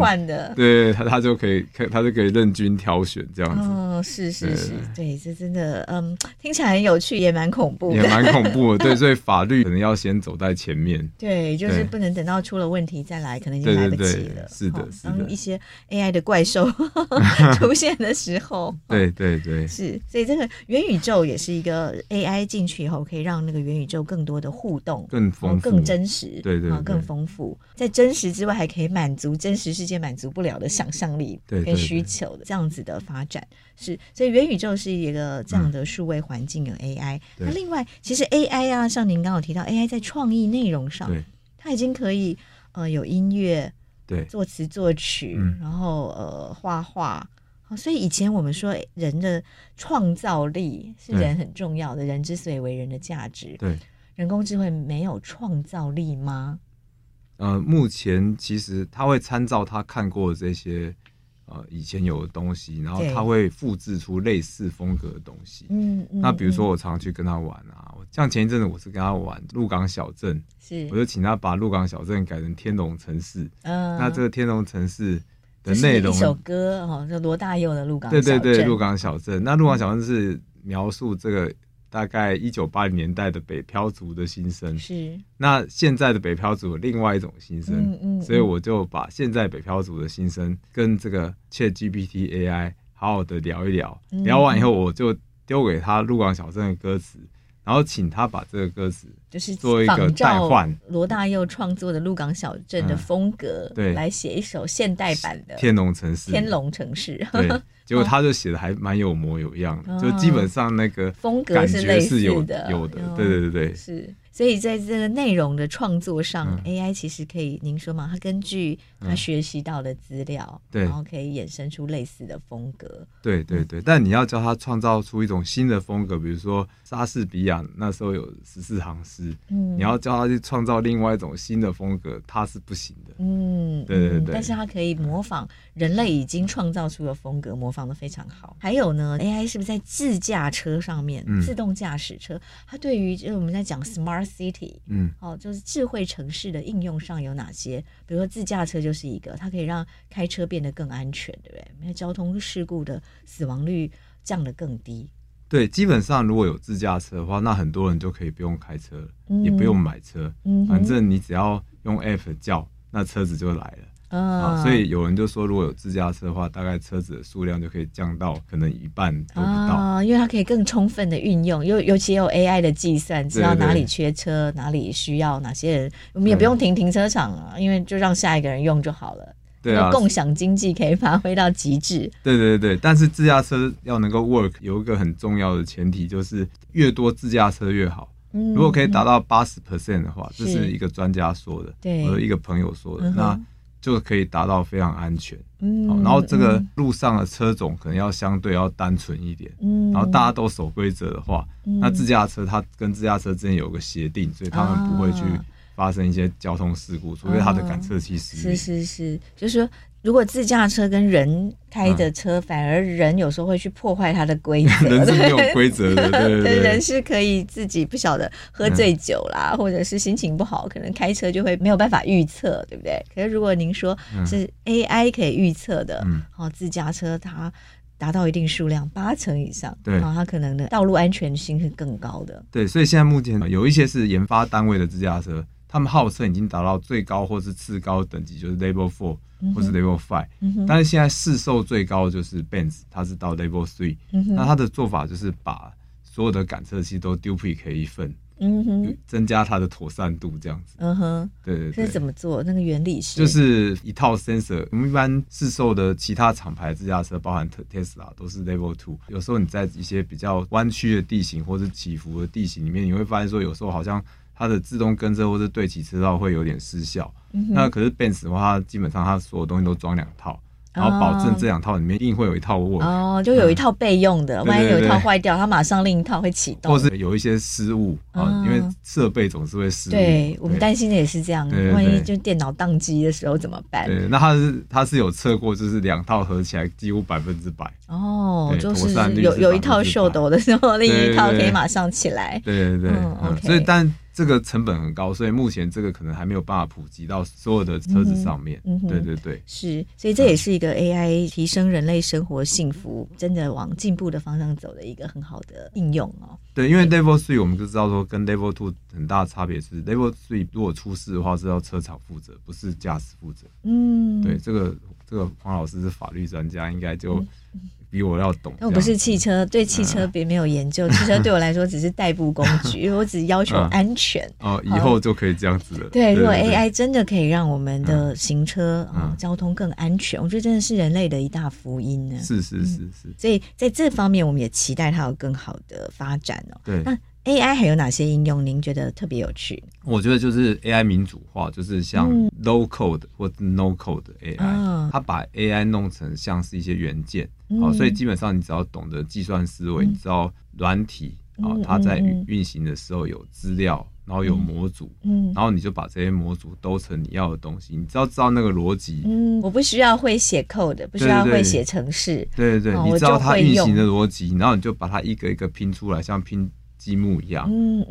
对他他就可以，他就可以任君挑选这样子。嗯，是是是，对，这真的，嗯，听起来很有趣，也蛮恐怖，也蛮恐怖的。对，所以法律可能要先走在。前面，对，就是不能等到出了问题再来，可能已经来不及了。是的，是的。当一些 AI 的怪兽 出现的时候，对对对，是。所以这个元宇宙也是一个 AI 进去以后，可以让那个元宇宙更多的互动，更丰富、更真实，对对，更丰富。在真实之外，还可以满足真实世界满足不了的想象力跟需求的这样子的发展。是，所以元宇宙是一个这样的数位环境的 AI。那另外，其实 AI 啊，像您刚刚有提到，AI 在创意内容上，它已经可以呃有音乐，对，作词作曲，然后呃画画。所以以前我们说人的创造力是人很重要的，人之所以为人的价值。对，人工智慧没有创造力吗？呃，目前其实他会参照他看过的这些。呃，以前有的东西，然后他会复制出类似风格的东西。嗯，那比如说我常常去跟他玩啊，嗯、像前一阵子我是跟他玩鹿港小镇，是，我就请他把鹿港小镇改成天龙城市。嗯，那这个天龙城市的内容，一首歌哈，就罗大佑的鹿港。对对对，鹿港小镇。那鹿港小镇是描述这个。大概一九八零年代的北漂族的心声是，那现在的北漂族有另外一种心声，嗯嗯，所以我就把现在北漂族的心声跟这个 ChatGPT AI 好好的聊一聊，聊完以后我就丢给他鹿港小镇的歌词，然后请他把这个歌词就是做一个代换，罗大佑创作的鹿港小镇的风格，对，来写一首现代版的天龙城市，天龙城市，对。结果他就写的还蛮有模有样的，就基本上那个风格是类似的，有的，对对对对，是。所以在这个内容的创作上，AI 其实可以，您说嘛，它根据它学习到的资料，对，然后可以衍生出类似的风格。对对对，但你要教它创造出一种新的风格，比如说莎士比亚那时候有十四行诗，嗯，你要教它去创造另外一种新的风格，它是不行的。嗯，对对对。但是它可以模仿人类已经创造出的风格，模仿的非常好。还有呢，AI 是不是在自驾车上面，自动驾驶车，它对于就是我们在讲 smart City，嗯，哦，就是智慧城市的应用上有哪些？比如说自驾车就是一个，它可以让开车变得更安全，对不对？因为交通事故的死亡率降得更低。对，基本上如果有自驾车的话，那很多人就可以不用开车了，嗯、也不用买车，嗯、反正你只要用 App 叫，那车子就来了。啊，所以有人就说，如果有自驾车的话，大概车子的数量就可以降到可能一半都不到。啊，因为它可以更充分的运用，尤尤其有 AI 的计算，知道哪里缺车，哪里需要哪些人，我们也不用停停车场啊，因为就让下一个人用就好了。对啊，共享经济可以发挥到极致。对对对，但是自驾车要能够 work，有一个很重要的前提就是越多自驾车越好。嗯，如果可以达到八十 percent 的话，这是一个专家说的，对，我的一个朋友说的，那。就可以达到非常安全，嗯，然后这个路上的车种可能要相对要单纯一点，嗯，然后大家都守规则的话，嗯、那自驾车它跟自驾车之间有个协定，所以他们不会去发生一些交通事故，除非它的感测器。是是是，就是说。如果自驾车跟人开的车，反而人有时候会去破坏它的规则。人是没有规则的，对。人是可以自己不晓得喝醉酒啦，或者是心情不好，可能开车就会没有办法预测，对不对？可是如果您说是 AI 可以预测的，哦，自驾车它达到一定数量，八成以上，对，然后它可能的道路安全性是更高的。对，所以现在目前有一些是研发单位的自驾车，他们号称已经达到最高或是次高等级，就是 Level Four 或是 Level Five，嗯，但是现在市售最高就是 Benz，它是到 Level Three，嗯，那它的做法就是把所有的感测器都 duplicate 一份。嗯哼，增加它的妥善度这样子。嗯哼，对对对。这是怎么做？那个原理是？就是一套 sensor。我们一般市售的其他厂牌自驾车，包含特 Tesla，都是 Level Two。有时候你在一些比较弯曲的地形或者起伏的地形里面，你会发现说，有时候好像它的自动跟车或是对齐车道会有点失效。嗯。那可是 Benz 的话，它基本上它所有东西都装两套。然后保证这两套里面一定会有一套 work 哦，就有一套备用的，万一有一套坏掉，它马上另一套会启动。或是有一些失误啊，因为设备总是会失误。对，我们担心的也是这样，万一就电脑宕机的时候怎么办？对，那它是它是有测过，就是两套合起来几乎百分之百。哦，就是有有一套秀逗的时候，另一套可以马上起来。对对对。所以但。这个成本很高，所以目前这个可能还没有办法普及到所有的车子上面。嗯，对对对，是，所以这也是一个 AI 提升人类生活幸福，真的往进步的方向走的一个很好的应用哦。对，因为 Level Three 我们就知道说跟 Level Two 很大的差别是，Level Three 如果出事的话是要车厂负责，不是驾驶负责。嗯，对，这个这个黄老师是法律专家，应该就。比我要懂，但我不是汽车，对汽车别没有研究。汽车对我来说只是代步工具，因为我只要求安全。哦，以后就可以这样子了。对，如果 AI 真的可以让我们的行车啊交通更安全，我觉得真的是人类的一大福音呢。是是是是。所以在这方面，我们也期待它有更好的发展哦。对。那 AI 还有哪些应用？您觉得特别有趣？我觉得就是 AI 民主化，就是像 low code 或 no code AI，它把 AI 弄成像是一些元件。好，所以基本上你只要懂得计算思维，你知道软体啊，它在运行的时候有资料，然后有模组，嗯然后你就把这些模组都成你要的东西。你只要知道那个逻辑，嗯，我不需要会写 code，不需要会写程式，对对对，你知道它运行的逻辑，然后你就把它一个一个拼出来，像拼积木一样，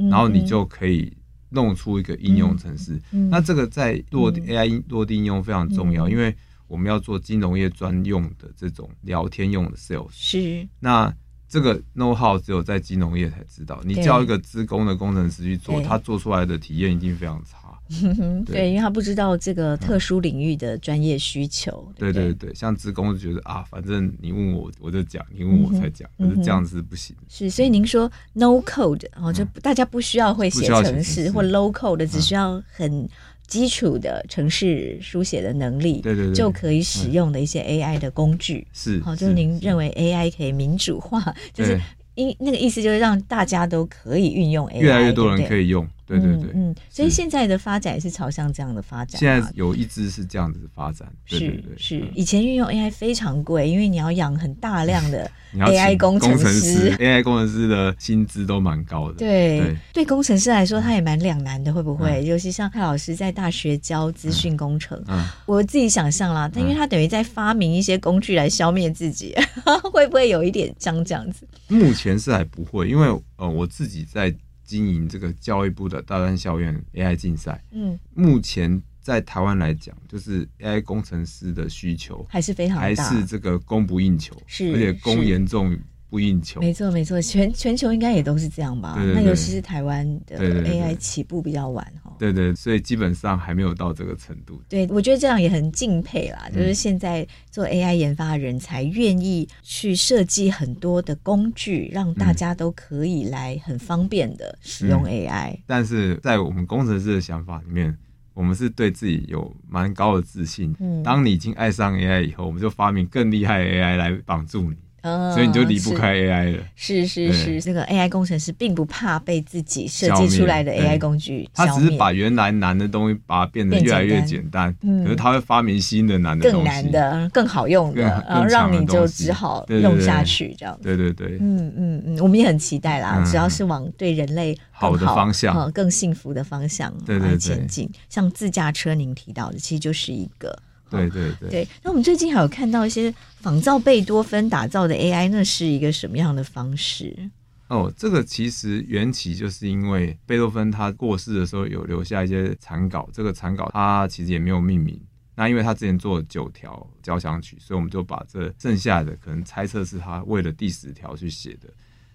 然后你就可以弄出一个应用程式。那这个在落地 AI 落地应用非常重要，因为。我们要做金融业专用的这种聊天用的 sales，是。那这个 know how 只有在金融业才知道。你叫一个资工的工程师去做，他做出来的体验一定非常差。对，因为他不知道这个特殊领域的专业需求。对对？对，像职工就觉得啊，反正你问我我就讲，你问我才讲，可是这样子是不行。是，所以您说 no code 哦，就大家不需要会写程式或 low code，只需要很。基础的程式书写的能力，对对对，就可以使用的一些 AI 的工具，是好，就是您认为 AI 可以民主化，就是因那个意思就是让大家都可以运用 AI，越来越多人可以用。对对对，嗯，所以现在的发展也是朝向这样的发展。现在有一支是这样子的发展，是是。以前运用 AI 非常贵，因为你要养很大量的 AI 工程师，AI 工程师的薪资都蛮高的。对，对，工程师来说，他也蛮两难的，会不会？尤其像蔡老师在大学教资讯工程，我自己想象啦，但因为他等于在发明一些工具来消灭自己，会不会有一点像这样子？目前是还不会，因为呃，我自己在。经营这个教育部的大专校院 AI 竞赛，嗯，目前在台湾来讲，就是 AI 工程师的需求还是非常大，还是这个供不应求，是，而且供严重。不应求，没错没错，全全球应该也都是这样吧？对对对，那尤其是台湾的 AI 起步比较晚哈。对，对对，所以基本上还没有到这个程度。对，我觉得这样也很敬佩啦，就是现在做 AI 研发的人才愿意去设计很多的工具，让大家都可以来很方便的使用 AI。嗯，但是在我们工程师的想法里面，我们是对自己有蛮高的自信。嗯，当你已经爱上 AI 以后，我们就发明更厉害的 AI 来帮助你。所以你就离不开 AI 了。是是是，这个 AI 工程师并不怕被自己设计出来的 AI 工具。他只是把原来难的东西把它变得越来越简单。嗯，可是他会发明新的难的东西，更难的、更好用的，然后让你就只好用下去这样。对对对，嗯嗯嗯，我们也很期待啦，只要是往对人类好的方向、更幸福的方向对前进。像自驾车，您提到的，其实就是一个。对对对，对。那我们最近还有看到一些仿造贝多芬打造的 AI，那是一个什么样的方式？哦，这个其实缘起就是因为贝多芬他过世的时候有留下一些残稿，这个残稿他其实也没有命名，那因为他之前做了九条交响曲，所以我们就把这剩下的可能猜测是他为了第十条去写的。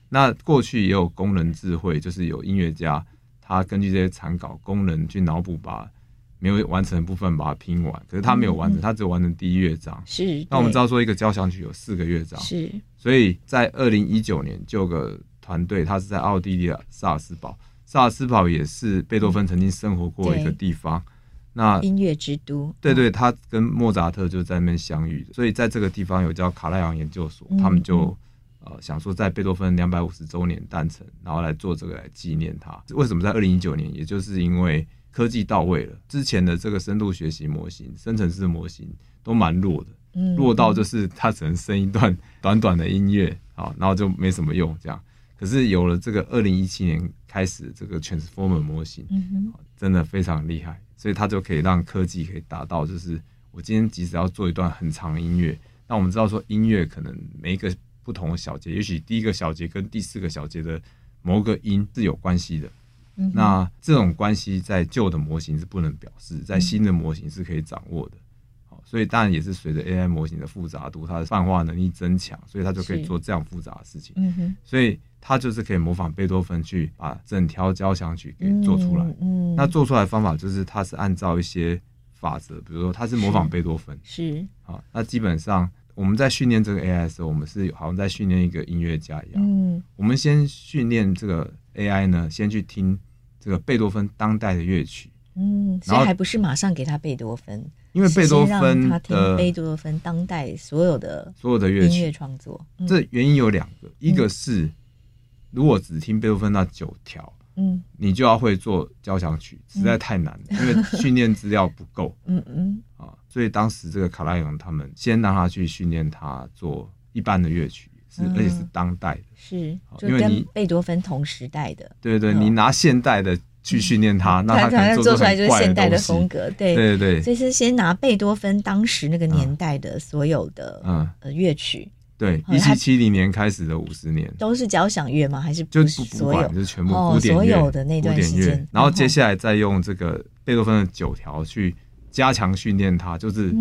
那过去也有工人智慧，就是有音乐家他根据这些残稿，工人去脑补把没有完成的部分把它拼完，可是他没有完成，他只有完成第一乐章。是。那我们知道说一个交响曲有四个乐章，是。所以在二零一九年就有个团队，他是在奥地利的萨尔斯堡。萨尔斯堡也是贝多芬曾经生活过的一个地方，嗯、那音乐之都，对对，他跟莫扎特就在那边相遇，所以在这个地方有叫卡莱昂研究所，嗯、他们就呃想说在贝多芬两百五十周年诞辰，然后来做这个来纪念他。为什么在二零一九年？也就是因为科技到位了，之前的这个深度学习模型、生成式模型都蛮弱的，嗯，弱到就是它只能生一段短短的音乐啊，然后就没什么用这样。可是有了这个二零一七年开始这个 Transformer 模型，嗯，真的非常厉害，所以它就可以让科技可以达到，就是我今天即使要做一段很长的音乐，那我们知道说音乐可能每一个不同的小节，也许第一个小节跟第四个小节的某个音是有关系的，嗯，那这种关系在旧的模型是不能表示，在新的模型是可以掌握的。所以当然也是随着 AI 模型的复杂度，它的泛化能力增强，所以它就可以做这样复杂的事情。嗯哼，所以它就是可以模仿贝多芬去把整条交响曲给做出来。嗯，那做出来的方法就是它是按照一些法则，比如说它是模仿贝多芬。是。好，那基本上我们在训练这个 AI 的时候，我们是好像在训练一个音乐家一样。嗯。我们先训练这个 AI 呢，先去听这个贝多芬当代的乐曲。嗯，所以还不是马上给他贝多芬。因为贝多芬他听贝多芬当代所有的所有的乐曲。创作，这原因有两个，一个是如果只听贝多芬那九条，嗯，你就要会做交响曲，实在太难了，因为训练资料不够，嗯嗯。啊，所以当时这个卡拉扬他们先让他去训练他做一般的乐曲，是而且是当代的，是，因为你贝多芬同时代的，对对，你拿现代的。去训练他，那他可能做出来就是现代的风格，对。对对，所以是先拿贝多芬当时那个年代的所有的嗯。呃乐曲，对，一七七零年开始的五十年。都是交响乐吗？还是就不管就是全部古典乐，所有的那段时间，然后接下来再用这个贝多芬的九条去。加强训练它，就是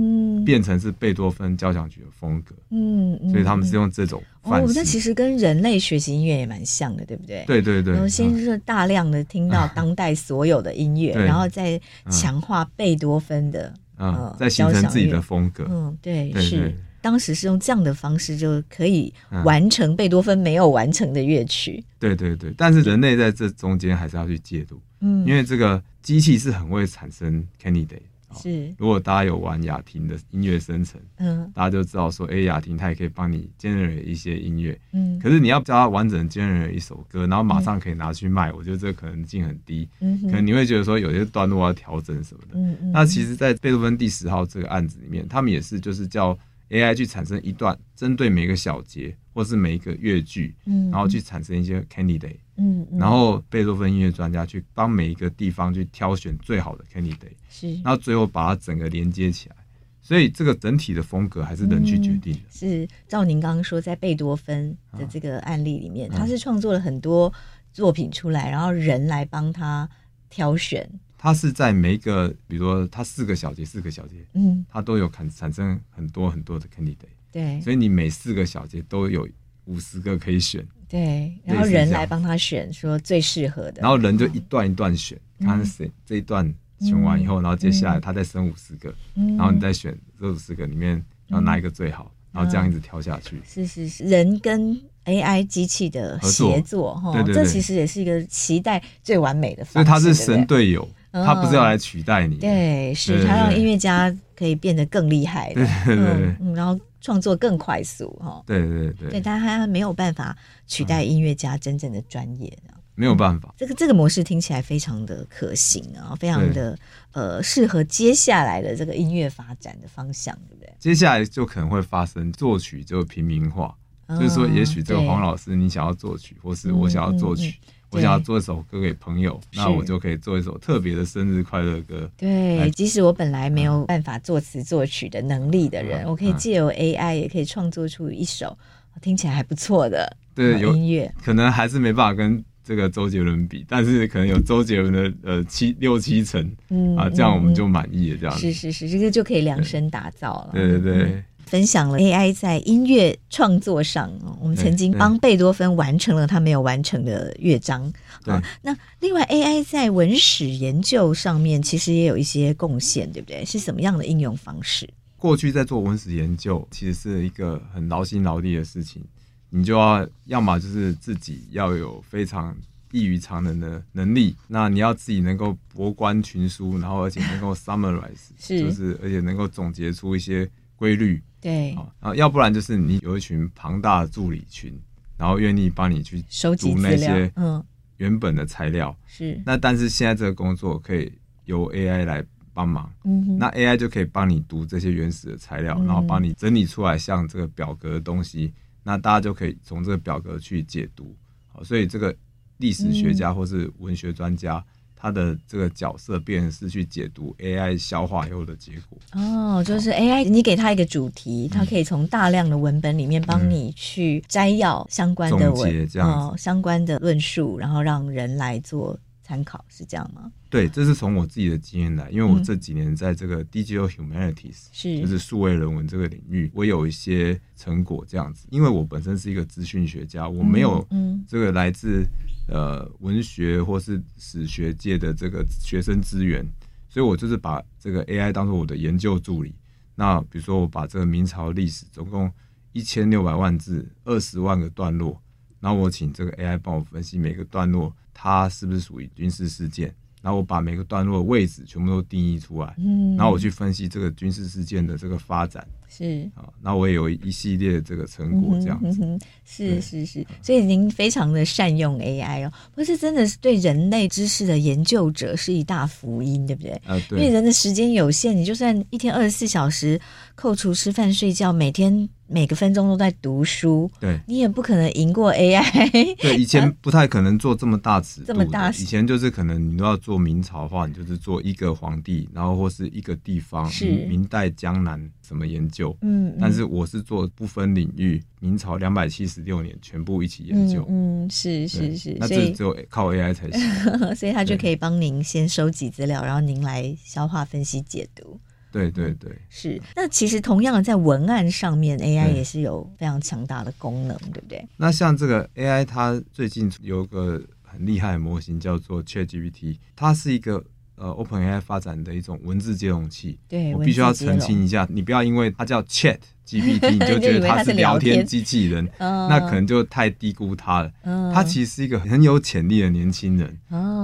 变成是贝多芬交响曲的风格。嗯，所以他们是用这种方式。哦，那其实跟人类学习音乐也蛮像的，对不对？对对对。然后先是大量的听到当代所有的音乐，然后再强化贝多芬的，嗯，再形成自己的风格。嗯，对，是当时是用这样的方式就可以完成贝多芬没有完成的乐曲。对对对，但是人类在这中间还是要去介入，嗯，因为这个机器是很会产生 candidate。是，如果大家有玩雅婷的音乐生成，嗯，大家就知道说，哎，雅婷它也可以帮你 generate 一些音乐，嗯，可是你要教它完整 generate 一首歌，然后马上可以拿去卖，我觉得这个可能性很低，嗯，可能你会觉得说有些段落要调整什么的，嗯嗯，那其实，在贝多芬第十号这个案子里面，他们也是就是叫 AI 去产生一段针对每个小节或是每一个乐句，嗯，然后去产生一些 candidate。嗯，然后贝多芬音乐专家去帮每一个地方去挑选最好的 candidate，是，然后最后把它整个连接起来，所以这个整体的风格还是人去决定的。嗯、是，照您刚刚说，在贝多芬的这个案例里面，啊、他是创作了很多作品出来，然后人来帮他挑选。他是在每一个，比如说他四个小节，四个小节，嗯，他都有产产生很多很多的 candidate，对，所以你每四个小节都有五十个可以选。对，然后人来帮他选，说最适合的。然后人就一段一段选，看谁这一段选完以后，然后接下来他再生五十个，然后你再选这五十个里面，然后哪一个最好，然后这样一直挑下去。是是是，人跟 AI 机器的协作哈，对对，这其实也是一个期待最完美的方式。所以他是神队友，他不是要来取代你。对，是他让音乐家可以变得更厉害。对对对，嗯，然后。创作更快速哈，对对对，对，但他没有办法取代音乐家真正的专业，没有办法。这个这个模式听起来非常的可行啊，非常的呃适合接下来的这个音乐发展的方向，对不对？接下来就可能会发生作曲就平民化，就是说，也许这个黄老师你想要作曲，或是我想要作曲。我想要做一首歌给朋友，那我就可以做一首特别的生日快乐歌。对，即使我本来没有办法作词作曲的能力的人，我可以借由 AI 也可以创作出一首听起来还不错的对音乐。可能还是没办法跟这个周杰伦比，但是可能有周杰伦的呃七六七成，嗯啊，这样我们就满意了。这样是是是，这个就可以量身打造了。对对对。嗯分享了 AI 在音乐创作上，我们曾经帮贝多芬完成了他没有完成的乐章。对，那另外 AI 在文史研究上面其实也有一些贡献，对不对？是什么样的应用方式？过去在做文史研究，其实是一个很劳心劳力的事情，你就要要么就是自己要有非常异于常人的能力，那你要自己能够博观群书，然后而且能够 summarize，是就是而且能够总结出一些规律。对，啊，要不然就是你有一群庞大的助理群，然后愿意帮你去收集那些嗯原本的材料。是，那但是现在这个工作可以由 AI 来帮忙，那 AI 就可以帮你读这些原始的材料，嗯、然后帮你整理出来像这个表格的东西，那大家就可以从这个表格去解读。好，所以这个历史学家或是文学专家。嗯他的这个角色变成是去解读 AI 消化以后的结果。哦，就是 AI，你给他一个主题，它、嗯、可以从大量的文本里面帮你去摘要相关的文，哦，相关的论述，然后让人来做参考，是这样吗？对，这是从我自己的经验来，因为我这几年在这个 Digital Humanities，是、嗯、就是数位人文这个领域，我有一些成果这样子。因为我本身是一个资讯学家，我没有这个来自呃文学或是史学界的这个学生资源，所以我就是把这个 AI 当做我的研究助理。那比如说，我把这个明朝历史总共一千六百万字，二十万个段落，然后我请这个 AI 帮我分析每个段落，它是不是属于军事事件。然后我把每个段落的位置全部都定义出来，嗯，然后我去分析这个军事事件的这个发展，是啊，那我也有一系列这个成果，这样子，嗯、是是是，所以您非常的善用 AI 哦，不是真的是对人类知识的研究者是一大福音，对不对？呃，对，因为人的时间有限，你就算一天二十四小时，扣除吃饭睡觉，每天。每个分钟都在读书，对，你也不可能赢过 AI。对，以前不太可能做这么大尺度，这么大。以前就是可能你都要做明朝的话，你就是做一个皇帝，然后或是一个地方，是明代江南什么研究。嗯，嗯，但是我是做不分领域，明朝两百七十六年全部一起研究。嗯，嗯，是是是，那这只有靠 AI 才行。所以他就可以帮您先收集资料，然后您来消化、分析、解读。对对对，是。那其实同样的，在文案上面，AI 也是有非常强大的功能，对不对？那像这个 AI，它最近有个很厉害的模型叫做 ChatGPT，它是一个呃 OpenAI 发展的一种文字接容器。对，我必须要澄清一下，你不要因为它叫 Chat。GPT 你就觉得它是聊天机器人，那可能就太低估他了。他其实是一个很有潜力的年轻人，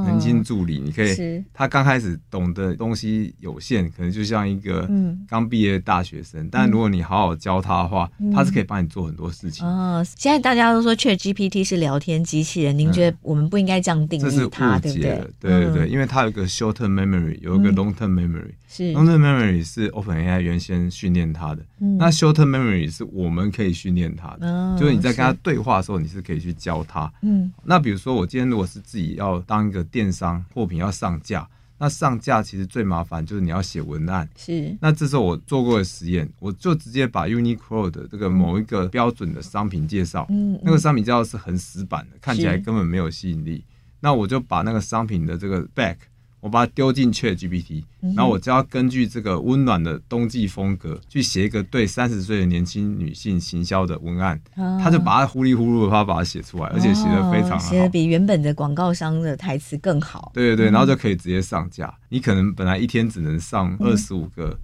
年轻助理。你可以，他刚开始懂的东西有限，可能就像一个刚毕业的大学生。但如果你好好教他的话，他是可以帮你做很多事情。哦，现在大家都说 ChatGPT 是聊天机器人，您觉得我们不应该这样定义它，对不对？对对对，因为它有个 short-term memory，有一个 long-term memory。long-term memory 是 OpenAI 原先训练它的，那 short memory 是我们可以训练它的，哦、就是你在跟他对话的时候，你是可以去教他。嗯，那比如说我今天如果是自己要当一个电商货品要上架，那上架其实最麻烦就是你要写文案。是，那这时候我做过的实验，我就直接把 Uniqlo 的这个某一个标准的商品介绍，嗯，那个商品介绍是很死板的，看起来根本没有吸引力。那我就把那个商品的这个 back。我把它丢进 ChatGPT，然后我就要根据这个温暖的冬季风格去写一个对三十岁的年轻女性行销的文案，他就把它糊里糊涂的把它写出来，而且写的非常好，写得比原本的广告商的台词更好。对对对，然后就可以直接上架。你可能本来一天只能上二十五个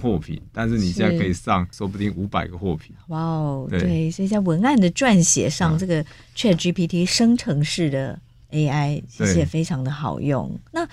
货品，但是你现在可以上说不定五百个货品。哇哦，对，所以在文案的撰写上，这个 ChatGPT 生成式的 AI 其实也非常的好用。那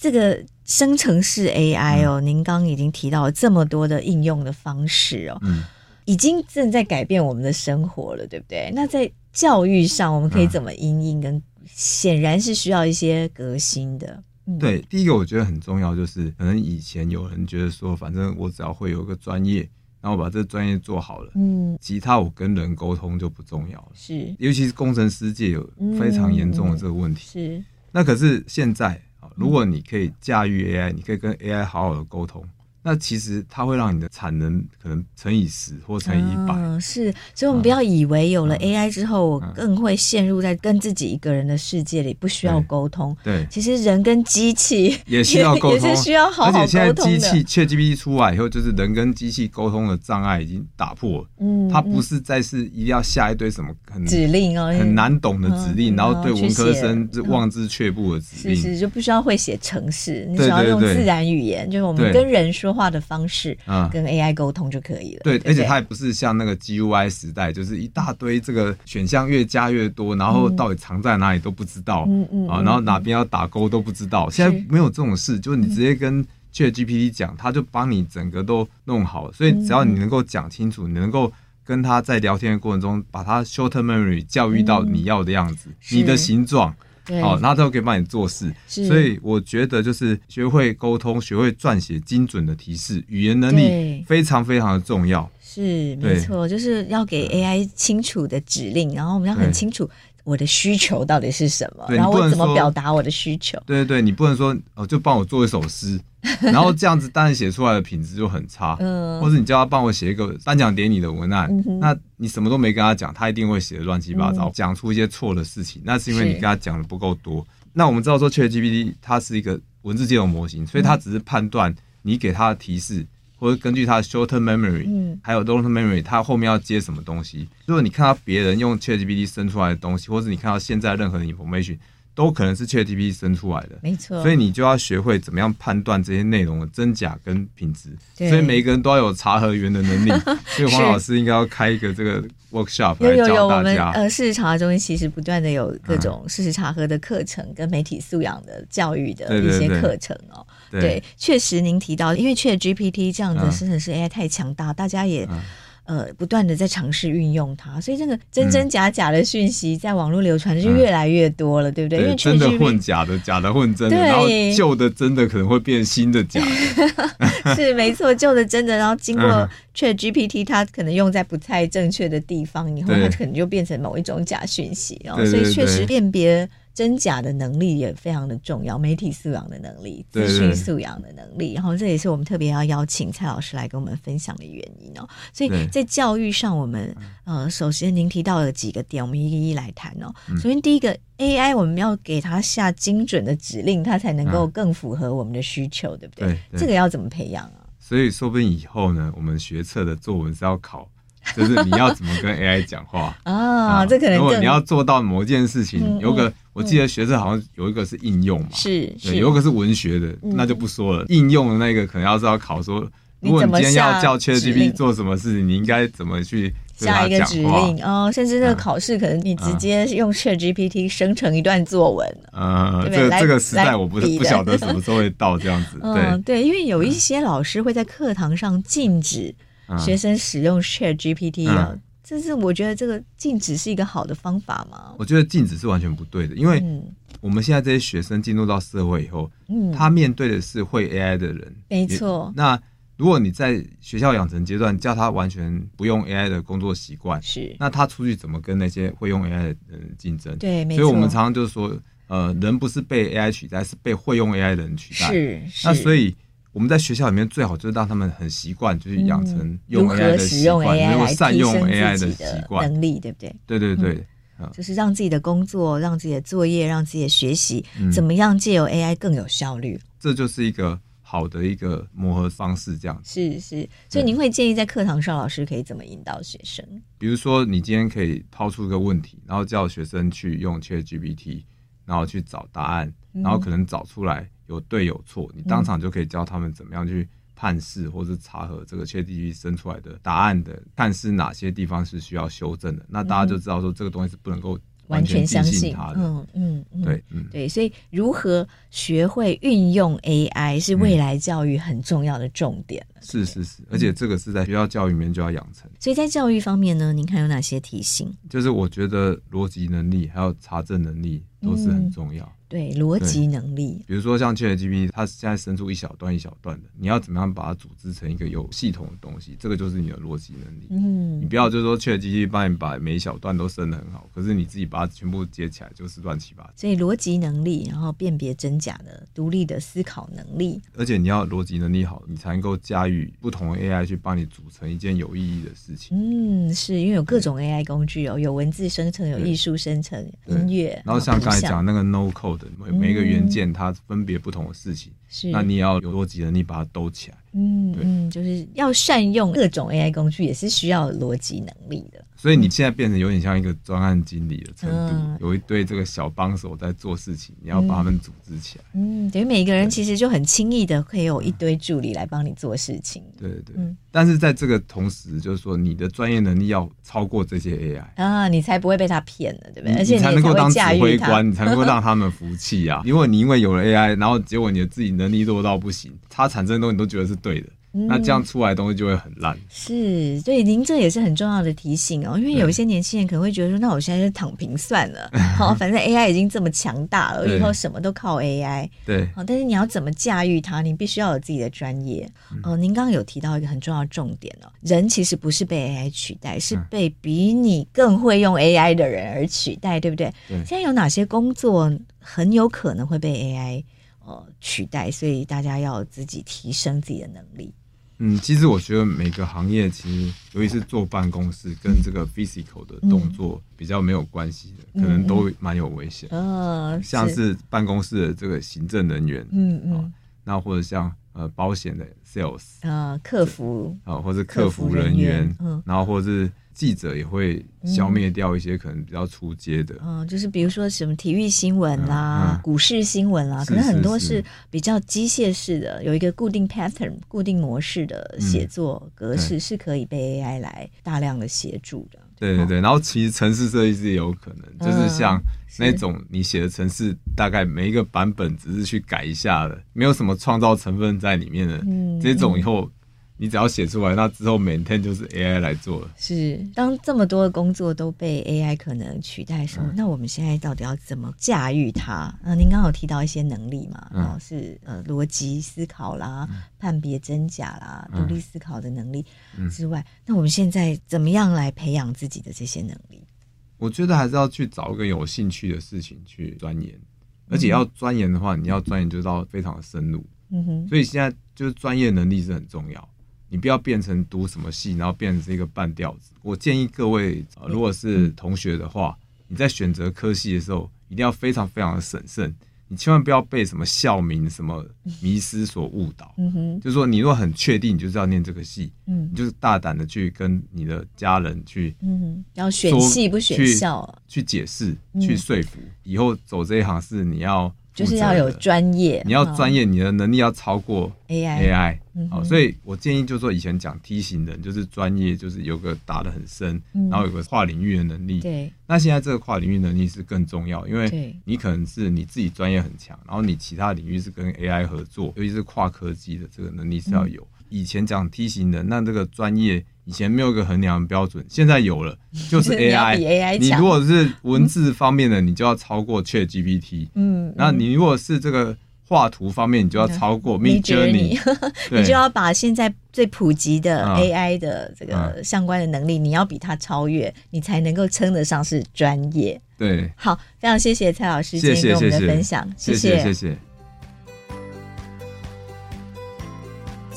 这个生成式 AI 哦，嗯、您刚刚已经提到了这么多的应用的方式哦，嗯，已经正在改变我们的生活了，对不对？那在教育上，我们可以怎么因应？跟显然是需要一些革新的。嗯、对，第一个我觉得很重要，就是可能以前有人觉得说，反正我只要会有一个专业，然后我把这个专业做好了，嗯，其他我跟人沟通就不重要了。是，尤其是工程师界有非常严重的这个问题。是，那可是现在。如果你可以驾驭 AI，你可以跟 AI 好好的沟通，那其实它会让你的产能可能乘以十或乘以一百。嗯，是，所以我们不要以为有了 AI 之后，我更会陷入在跟自己一个人的世界里，不需要沟通。对，其实人跟机器也需要沟通，也是需要好好沟通的。而且现在机器 ChatGPT 出来以后，就是人跟机器沟通的障碍已经打破了。嗯，它不是再是一定要下一堆什么很指令哦，很难懂的指令，然后对文科生是望之却步的指令。是是，就不需要会写程式，你只要用自然语言，就是我们跟人说话的方式。嗯，跟 AI 沟通就可以了。对，而且它也不是像那个 GUI 时代，就是一大堆这个选项越加越多，然后到底藏在哪里都不知道，嗯嗯啊，然后哪边要打勾都不知道。现在没有这种事，就是你直接跟 ChatGPT 讲，它就帮你整个都弄好了。所以只要你能够讲清楚，你能够跟他在聊天的过程中，把它 short-term memory 教育到你要的样子，你的形状。好，然后他都可以帮你做事，所以我觉得就是学会沟通，学会撰写精准的提示，语言能力非常非常的重要。是，没错，就是要给 AI 清楚的指令，然后我们要很清楚我的需求到底是什么，然后我怎么表达我的需求。对对对，你不能说哦，就帮我做一首诗。然后这样子，当然写出来的品质就很差。嗯，或者你叫他帮我写一个颁奖典礼的文案，嗯、那你什么都没跟他讲，他一定会写的乱七八糟，讲、嗯、出一些错的事情。那是因为你跟他讲的不够多。那我们知道说，ChatGPT 它是一个文字接龙模型，所以它只是判断你给他的提示，嗯、或者根据它的 short-term memory，嗯，还有 long-term memory，它后面要接什么东西。如果你看到别人用 ChatGPT 生出来的东西，或者你看到现在任何的 information。都可能是 ChatGPT 生出来的，没错。所以你就要学会怎么样判断这些内容的真假跟品质。所以每一个人都要有查核员的能力。所以黄老师应该要开一个这个 workshop 来教大家。有有有，我们呃事实查核中心其实不断的有各种事实查核的课程跟媒体素养的教育的一些课程哦。对，确实您提到，因为 ChatGPT 这样的生成式 AI 太强大，大家也。呃，不断的在尝试运用它，所以这个真真假假的讯息在网络流传的就越来越多了，嗯、对不对？对，因为真的混假的，假的混真的，对然后旧的真的可能会变新的假的。是没错，旧的真的，然后经过 ChatGPT，它可能用在不太正确的地方，以后它可能就变成某一种假讯息，然后所以确实辨别。真假的能力也非常的重要，媒体素养的能力、资讯素养的能力，然后这也是我们特别要邀请蔡老师来跟我们分享的原因哦。所以在教育上，我们呃，首先您提到了几个点，我们一一一来谈哦。首先第一个 AI，我们要给它下精准的指令，它才能够更符合我们的需求，对不对？这个要怎么培养啊？所以说不定以后呢，我们学测的作文是要考。就是你要怎么跟 AI 讲话 啊？这可能如果你要做到某一件事情，有个我记得学测好像有一个是应用嘛，是，对，有一个是文学的，那就不说了。应用的那个可能要是要考说，如果你今天要叫 ChatGPT 做什么事情，你应该怎么去下一个指令哦，甚至那个考试可能你直接用 ChatGPT 生成一段作文。嗯，这这个时代我不是不晓得什么 时候会到这样子。对对，因为有一些老师会在课堂上禁止。学生使用 Chat GPT 啊，这、嗯、是我觉得这个禁止是一个好的方法吗？我觉得禁止是完全不对的，因为我们现在这些学生进入到社会以后，嗯，他面对的是会 AI 的人，没错。那如果你在学校养成阶段叫他完全不用 AI 的工作习惯，是，那他出去怎么跟那些会用 AI 的人竞争？对，没错。所以我们常常就是说，呃，人不是被 AI 取代，是被会用 AI 的人取代。是，是那所以。我们在学校里面最好就是让他们很习惯，就是养成用 AI 的习惯，能够善用 AI 的习惯能力，对不对？对对对，就是让自己的工作、让自己的作业、让自己的学习，怎么样借由 AI 更有效率？这就是一个好的一个磨合方式，这样子。是是，所以您会建议在课堂上，老师可以怎么引导学生？比如说，你今天可以抛出一个问题，然后叫学生去用 ChatGPT，然后去找答案，然后可能找出来。有对有错，你当场就可以教他们怎么样去判识或是查核这个 ChatGPT 生出来的答案的，看是哪些地方是需要修正的。那大家就知道说这个东西是不能够完全相信它的。嗯嗯，嗯对，嗯对，所以如何学会运用 AI 是未来教育很重要的重点。嗯、是是是，而且这个是在学校教育里面就要养成。所以在教育方面呢，您看有哪些提醒？就是我觉得逻辑能力还有查证能力都是很重要。嗯对，逻辑能力。比如说像 ChatGPT，它现在生出一小段一小段的，你要怎么样把它组织成一个有系统的东西？这个就是你的逻辑能力。嗯，你不要就是说 ChatGPT 帮你把每一小段都生得很好，可是你自己把它全部接起来就是乱七八糟。所以逻辑能力，然后辨别真假的独立的思考能力，而且你要逻辑能力好，你才能够驾驭不同的 AI 去帮你组成一件有意义的事情。嗯，是因为有各种 AI 工具哦，有文字生成，有艺术生成，音乐。然后像刚才讲那个 No Code，每每一个元件它分别不同的事情，是那你也要有逻辑能力把它兜起来。嗯，嗯，就是要善用各种 AI 工具，也是需要逻辑能力的。所以你现在变成有点像一个专案经理的程度，嗯、有一堆这个小帮手在做事情，你要把他们组织起来。嗯，等于每一个人其实就很轻易的可以有一堆助理来帮你做事情。对对对。嗯、但是在这个同时，就是说你的专业能力要超过这些 AI 啊，你才不会被他骗了，对不对？而且你才能够当指挥官，你才能够让 他们服气啊。因为你因为有了 AI，然后结果你的自己能力弱到不行，他产生的东西你都觉得是对的。嗯、那这样出来的东西就会很烂。是，所以您这也是很重要的提醒哦。因为有一些年轻人可能会觉得说，那我现在就躺平算了，好，反正 AI 已经这么强大了，以后什么都靠 AI。对，好，但是你要怎么驾驭它，你必须要有自己的专业。哦、呃，您刚刚有提到一个很重要的重点哦，人其实不是被 AI 取代，是被比你更会用 AI 的人而取代，对不对？对。现在有哪些工作很有可能会被 AI 呃取代？所以大家要自己提升自己的能力。嗯，其实我觉得每个行业其实，尤其是坐办公室跟这个 physical 的动作比较没有关系的，嗯、可能都蛮有危险。嗯，嗯像是办公室的这个行政人员，嗯嗯，那或者像呃保险的 sales，啊，客服啊，或者客服人员，嗯，然后或者是。记者也会消灭掉一些可能比较出街的，嗯，就是比如说什么体育新闻啦、嗯嗯、股市新闻啦，可能很多是比较机械式的，有一个固定 pattern、固定模式的写作格式，是可以被 AI 来大量的协助的。对对对，然后其实城市设计师也有可能，嗯、就是像那种你写的城市，大概每一个版本只是去改一下的，没有什么创造成分在里面的，嗯、这种以后。你只要写出来，那之后每天就是 AI 来做了。是，当这么多的工作都被 AI 可能取代的时候，嗯、那我们现在到底要怎么驾驭它？啊、呃，您刚刚有提到一些能力嘛，嗯、是呃逻辑思考啦、嗯、判别真假啦、独立思考的能力之外，嗯、那我们现在怎么样来培养自己的这些能力？我觉得还是要去找一个有兴趣的事情去钻研，而且要钻研的话，你要钻研就到非常的深入。嗯哼，所以现在就是专业能力是很重要。你不要变成读什么系，然后变成是一个半吊子。我建议各位，呃，如果是同学的话，你在选择科系的时候，一定要非常非常的审慎。你千万不要被什么校名、什么迷思所误导。嗯哼，就是说，你如果很确定，你就是要念这个系，嗯，你就是大胆的去跟你的家人去，嗯哼，要选系不选校，去解释、去说服，以后走这一行是你要。就是要有专业，你要专业，你的能力要超过 AI。AI，好，所以我建议就是说，以前讲梯形人就是专业，就是有个打得很深，然后有个跨领域的能力。对，那现在这个跨领域能力是更重要，因为你可能是你自己专业很强，然后你其他领域是跟 AI 合作，尤其是跨科技的这个能力是要有。以前讲梯形的，那这个专业。以前没有一个衡量的标准，现在有了，就是 AI。你，AI 你如果是文字方面的，你就要超过 ChatGPT。嗯，那你如果是这个画图方面，你就要超过 Midjourney。你就要把现在最普及的 AI 的这个相关的能力，你要比它超越，你才能够称得上是专业。对，好，非常谢谢蔡老师今天跟我们的分享，谢谢，谢谢。